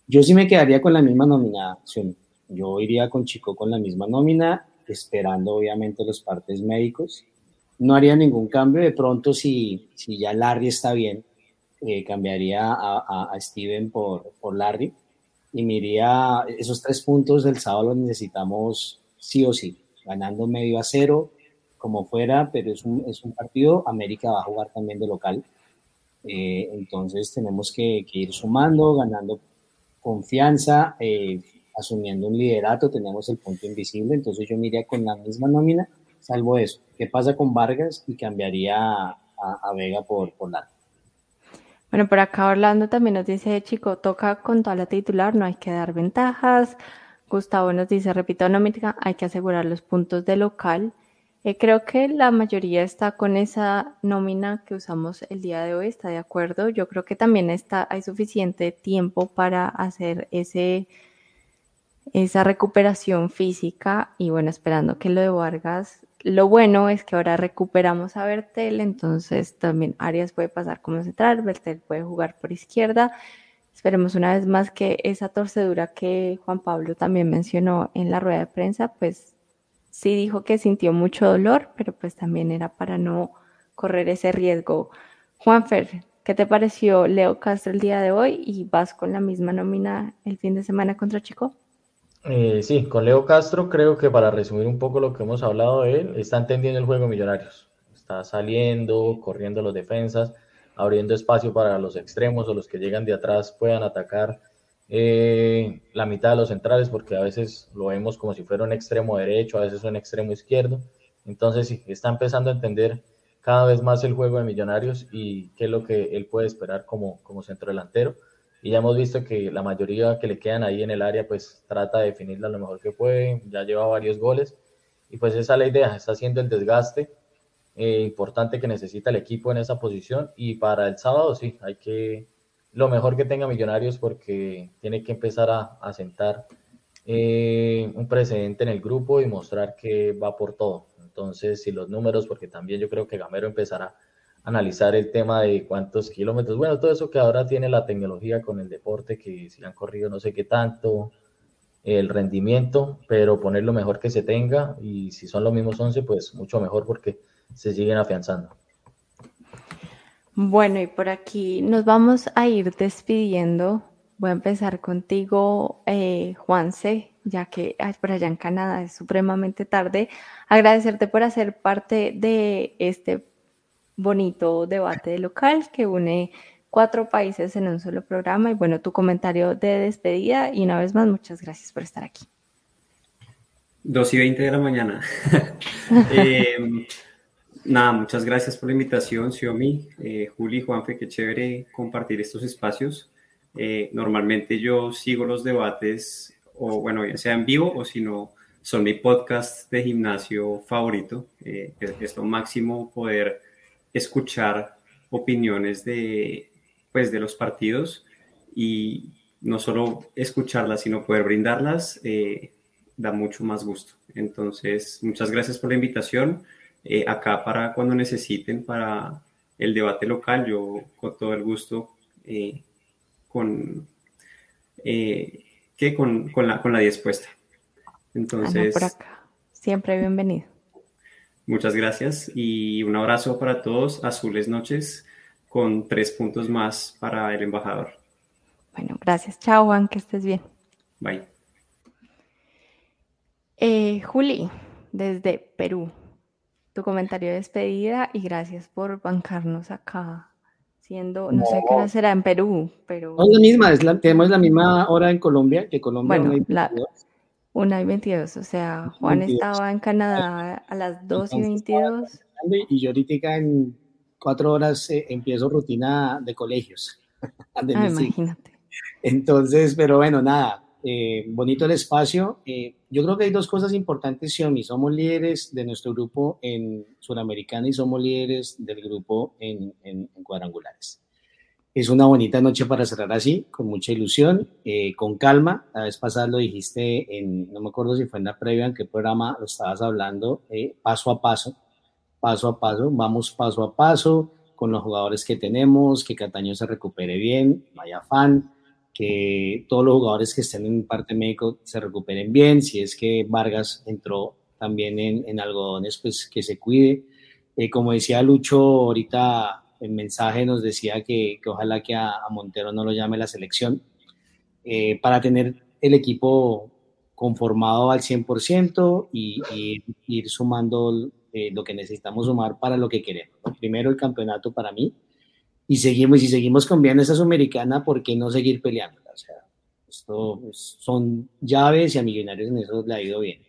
Yo sí me quedaría con la misma nominación. Yo iría con Chico con la misma nómina, esperando obviamente los partes médicos. no haría ningún cambio. De pronto, si, si ya Larry está bien, eh, cambiaría a, a, Steven por, por Larry y me iría, esos tres puntos del sábado los necesitamos sí o sí, ganando medio a cero, como fuera, pero es un, es un partido, América va a jugar también de local, eh, entonces tenemos que, ir sumando, ganando confianza, eh, asumiendo un liderato, tenemos el punto invisible, entonces yo me iría con la misma nómina, salvo eso. ¿Qué pasa con Vargas? Y cambiaría a, a Vega por, por Larry. Bueno, por acá Orlando también nos dice, chico, toca con toda la titular, no hay que dar ventajas. Gustavo nos dice, repito, nómina, hay que asegurar los puntos de local. Eh, creo que la mayoría está con esa nómina que usamos el día de hoy, está de acuerdo. Yo creo que también está, hay suficiente tiempo para hacer ese, esa recuperación física y bueno, esperando que lo de Vargas lo bueno es que ahora recuperamos a Bertel, entonces también Arias puede pasar como central, Bertel puede jugar por izquierda. Esperemos una vez más que esa torcedura que Juan Pablo también mencionó en la rueda de prensa, pues sí dijo que sintió mucho dolor, pero pues también era para no correr ese riesgo. Juanfer, ¿qué te pareció Leo Castro el día de hoy y vas con la misma nómina el fin de semana contra Chico? Eh, sí, con Leo Castro creo que para resumir un poco lo que hemos hablado de él, está entendiendo el juego Millonarios. Está saliendo, corriendo los defensas, abriendo espacio para los extremos o los que llegan de atrás puedan atacar eh, la mitad de los centrales, porque a veces lo vemos como si fuera un extremo derecho, a veces un extremo izquierdo. Entonces sí, está empezando a entender cada vez más el juego de Millonarios y qué es lo que él puede esperar como, como centro delantero y ya hemos visto que la mayoría que le quedan ahí en el área pues trata de definirla lo mejor que puede, ya lleva varios goles y pues esa es la idea, está haciendo el desgaste eh, importante que necesita el equipo en esa posición y para el sábado sí, hay que lo mejor que tenga Millonarios porque tiene que empezar a, a sentar eh, un precedente en el grupo y mostrar que va por todo. Entonces, si los números, porque también yo creo que Gamero empezará analizar el tema de cuántos kilómetros, bueno, todo eso que ahora tiene la tecnología con el deporte, que si han corrido no sé qué tanto, el rendimiento, pero poner lo mejor que se tenga y si son los mismos 11, pues mucho mejor porque se siguen afianzando. Bueno, y por aquí nos vamos a ir despidiendo. Voy a empezar contigo, eh, Juanse, ya que por allá en Canadá es supremamente tarde. Agradecerte por hacer parte de este bonito debate local que une cuatro países en un solo programa. Y bueno, tu comentario de despedida y una vez más, muchas gracias por estar aquí. Dos y veinte de la mañana. [LAUGHS] Em, nada, muchas gracias por la invitación, Xiomi, eh, Juli, Juanfe, qué chévere compartir estos espacios. Eh, normalmente yo sigo los debates, o bueno, ya sea en vivo o si no, son mi podcast de gimnasio favorito. Eh, es lo máximo poder escuchar opiniones de, pues, de los partidos y no solo escucharlas, sino poder brindarlas, eh, da mucho más gusto. Entonces, muchas gracias por la invitación. Eh, acá para cuando necesiten para el debate local, yo con todo el gusto, eh, con, que con, con, la, con la dispuesta. Entonces, por acá. Siempre bienvenido. Muchas gracias y un abrazo para todos. Azules noches con tres puntos más para el embajador. Bueno, gracias. Chao, Juan, que estés bien. Bye. Eh, Juli, desde Perú, tu comentario de despedida y gracias por bancarnos acá. Siendo, no, sé qué hora será en Perú, pero. No es la misma, es la, tenemos la misma hora en Colombia, que Colombia bueno, la, una y 22, o sea, Juan estaba en Canadá a las 2 y 22. Y yo ahorita en cuatro horas eh, empiezo rutina de colegios. [LAUGHS] ah, imagínate. Entonces, pero bueno, nada, eh, bonito el espacio. Eh, yo creo que hay dos cosas importantes, Xiaomi. Somos líderes de nuestro grupo en Sudamericana y somos líderes del grupo en, en cuadrangulares. Es una bonita noche para cerrar así, con mucha ilusión, eh, con calma. La vez pasada lo dijiste en, no me acuerdo si fue en la previa, en qué programa lo estabas hablando, eh, paso a paso, paso a paso, vamos paso a paso con los jugadores que tenemos, que Cataño se recupere bien, vaya fan, que todos los jugadores que estén en parte médico se recuperen bien, si es que Vargas entró también en, en algodones, pues que se cuide Eh, como decía Lucho ahorita en mensaje, nos decía que, ojalá que a, Montero no lo llame la selección, eh, para tener el equipo conformado al 100% y, y, ir sumando eh, lo que necesitamos sumar para lo que queremos. Primero el campeonato para mí y seguimos, y seguimos con bien esa sudamericana, ¿por qué no seguir peleando? O sea, esto son llaves y a Millonarios en eso le ha ido bien.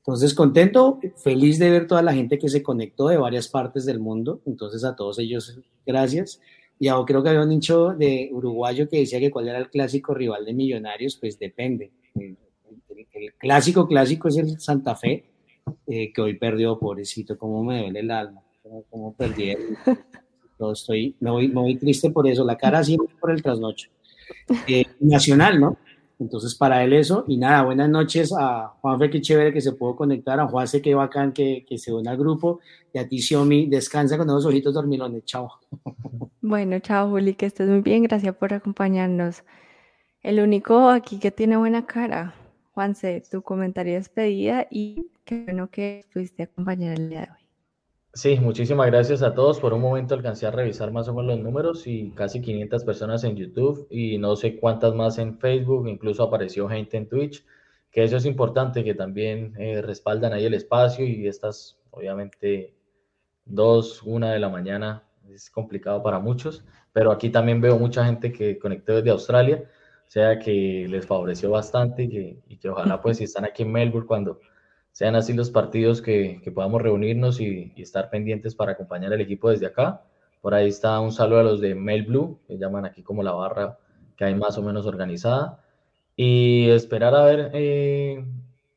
Entonces, contento, feliz de ver toda la gente que se conectó de varias partes del mundo. Entonces, a todos ellos, gracias. Y ahora creo que había un hincho de uruguayo que decía que cuál era el clásico rival de Millonarios, pues depende. El, clásico clásico es el Santa Fe, eh, que hoy perdió, pobrecito, cómo me duele el alma, cómo, perdí. [LAUGHS] estoy, me voy, triste por eso, la cara siempre por el trasnocho. Eh, nacional, ¿no? Entonces, para él eso. Y nada, buenas noches a Juanfe, qué chévere que se pudo conectar. A Juan, sé qué bacán que, que se une al grupo. Y a ti, Xiomi, descansa con los ojitos dormilones. Chao. Bueno, chao, Juli, que estés muy bien. Gracias por acompañarnos. El único aquí que tiene buena cara. Juanse, tu comentario de despedida y qué bueno que pudiste acompañar el día de hoy. Sí, muchísimas gracias a todos. Por un momento alcancé a revisar más o menos los números y casi 500 personas en YouTube y no sé cuántas más en Facebook, incluso apareció gente en Twitch, que eso es importante, que también eh, respaldan ahí el espacio y estas, obviamente, dos, una de la mañana es complicado para muchos, pero aquí también veo mucha gente que conectó desde Australia, o sea que les favoreció bastante y que, y que ojalá pues si están aquí en Melbourne cuando sean así los partidos que, que podamos reunirnos y, estar pendientes para acompañar al equipo desde acá. Por ahí está un saludo a los de Mail Blue, que llaman aquí como la barra que hay más o menos organizada. Y esperar a ver eh,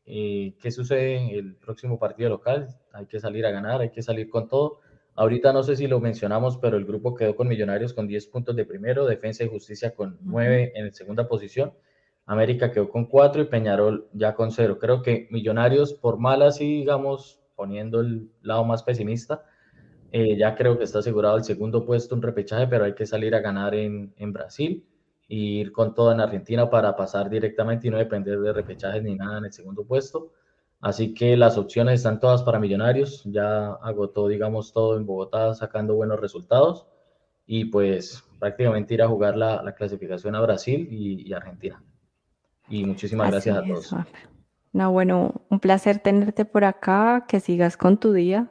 eh, qué sucede en el próximo partido local. Hay que salir a ganar, hay que salir con todo. Ahorita no sé si lo mencionamos, pero el grupo quedó con Millonarios con 10 puntos de primero, Defensa y Justicia con 9 en segunda posición América quedó con cuatro y Peñarol ya con cero. Creo que Millonarios, por mal así, digamos, poniendo el lado más pesimista, eh, ya creo que está asegurado el segundo puesto, un repechaje, pero hay que salir a ganar en, Brasil e ir con todo en Argentina para pasar directamente y no depender de repechajes ni nada en el segundo puesto. Así que las opciones están todas para Millonarios. Ya agotó, digamos, todo en Bogotá sacando buenos resultados y pues prácticamente ir a jugar la clasificación a Brasil y Argentina. Y muchísimas gracias a todos. no, bueno, un placer tenerte por acá, que sigas con tu día,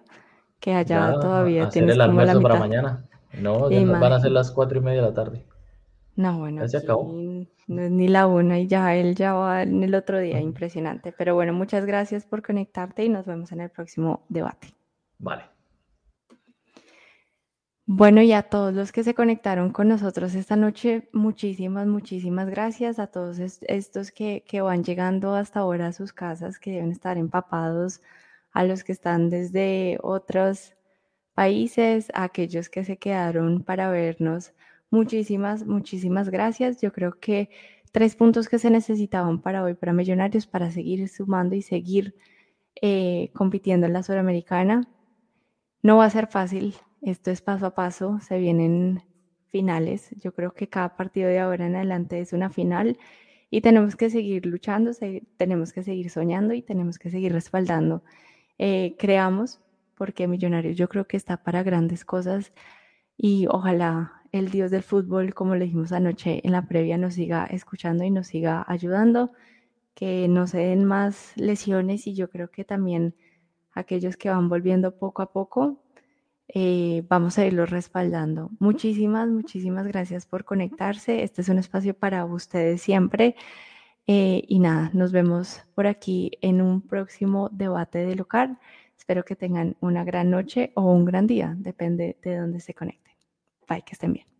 que allá todavía tienes el almuerzo para mañana. No, ya nos van a ser las cuatro y media de la tarde. No, bueno, ya no es ni la una y ya él ya va en el otro día, impresionante. Pero bueno, muchas gracias por conectarte y nos vemos en el próximo debate. Vale. Bueno, y a todos los que se conectaron con nosotros esta noche, muchísimas, muchísimas gracias a todos estos que, van llegando hasta ahora a sus casas, que deben estar empapados, a los que están desde otros países, a aquellos que se quedaron para vernos. Muchísimas, muchísimas gracias. Yo creo que tres puntos que se necesitaban para hoy, para Millonarios, para seguir sumando y seguir eh, compitiendo en la Sudamericana. No va a ser fácil, esto es paso a paso, se vienen finales. Yo creo que cada partido de ahora en adelante es una final y tenemos que seguir luchando, tenemos que seguir soñando y tenemos que seguir respaldando. Eh, creamos, porque Millonarios yo creo que está para grandes cosas y ojalá el Dios del fútbol, como le dijimos anoche en la previa, nos siga escuchando y nos siga ayudando, que no se den más lesiones y yo creo que también aquellos que van volviendo poco a poco eh, vamos a irlo respaldando. Muchísimas, muchísimas gracias por conectarse. Este es un espacio para ustedes siempre. Eh, y nada, nos vemos por aquí en un próximo debate de local. Espero que tengan una gran noche o un gran día, depende de dónde se conecten. Bye, que estén bien.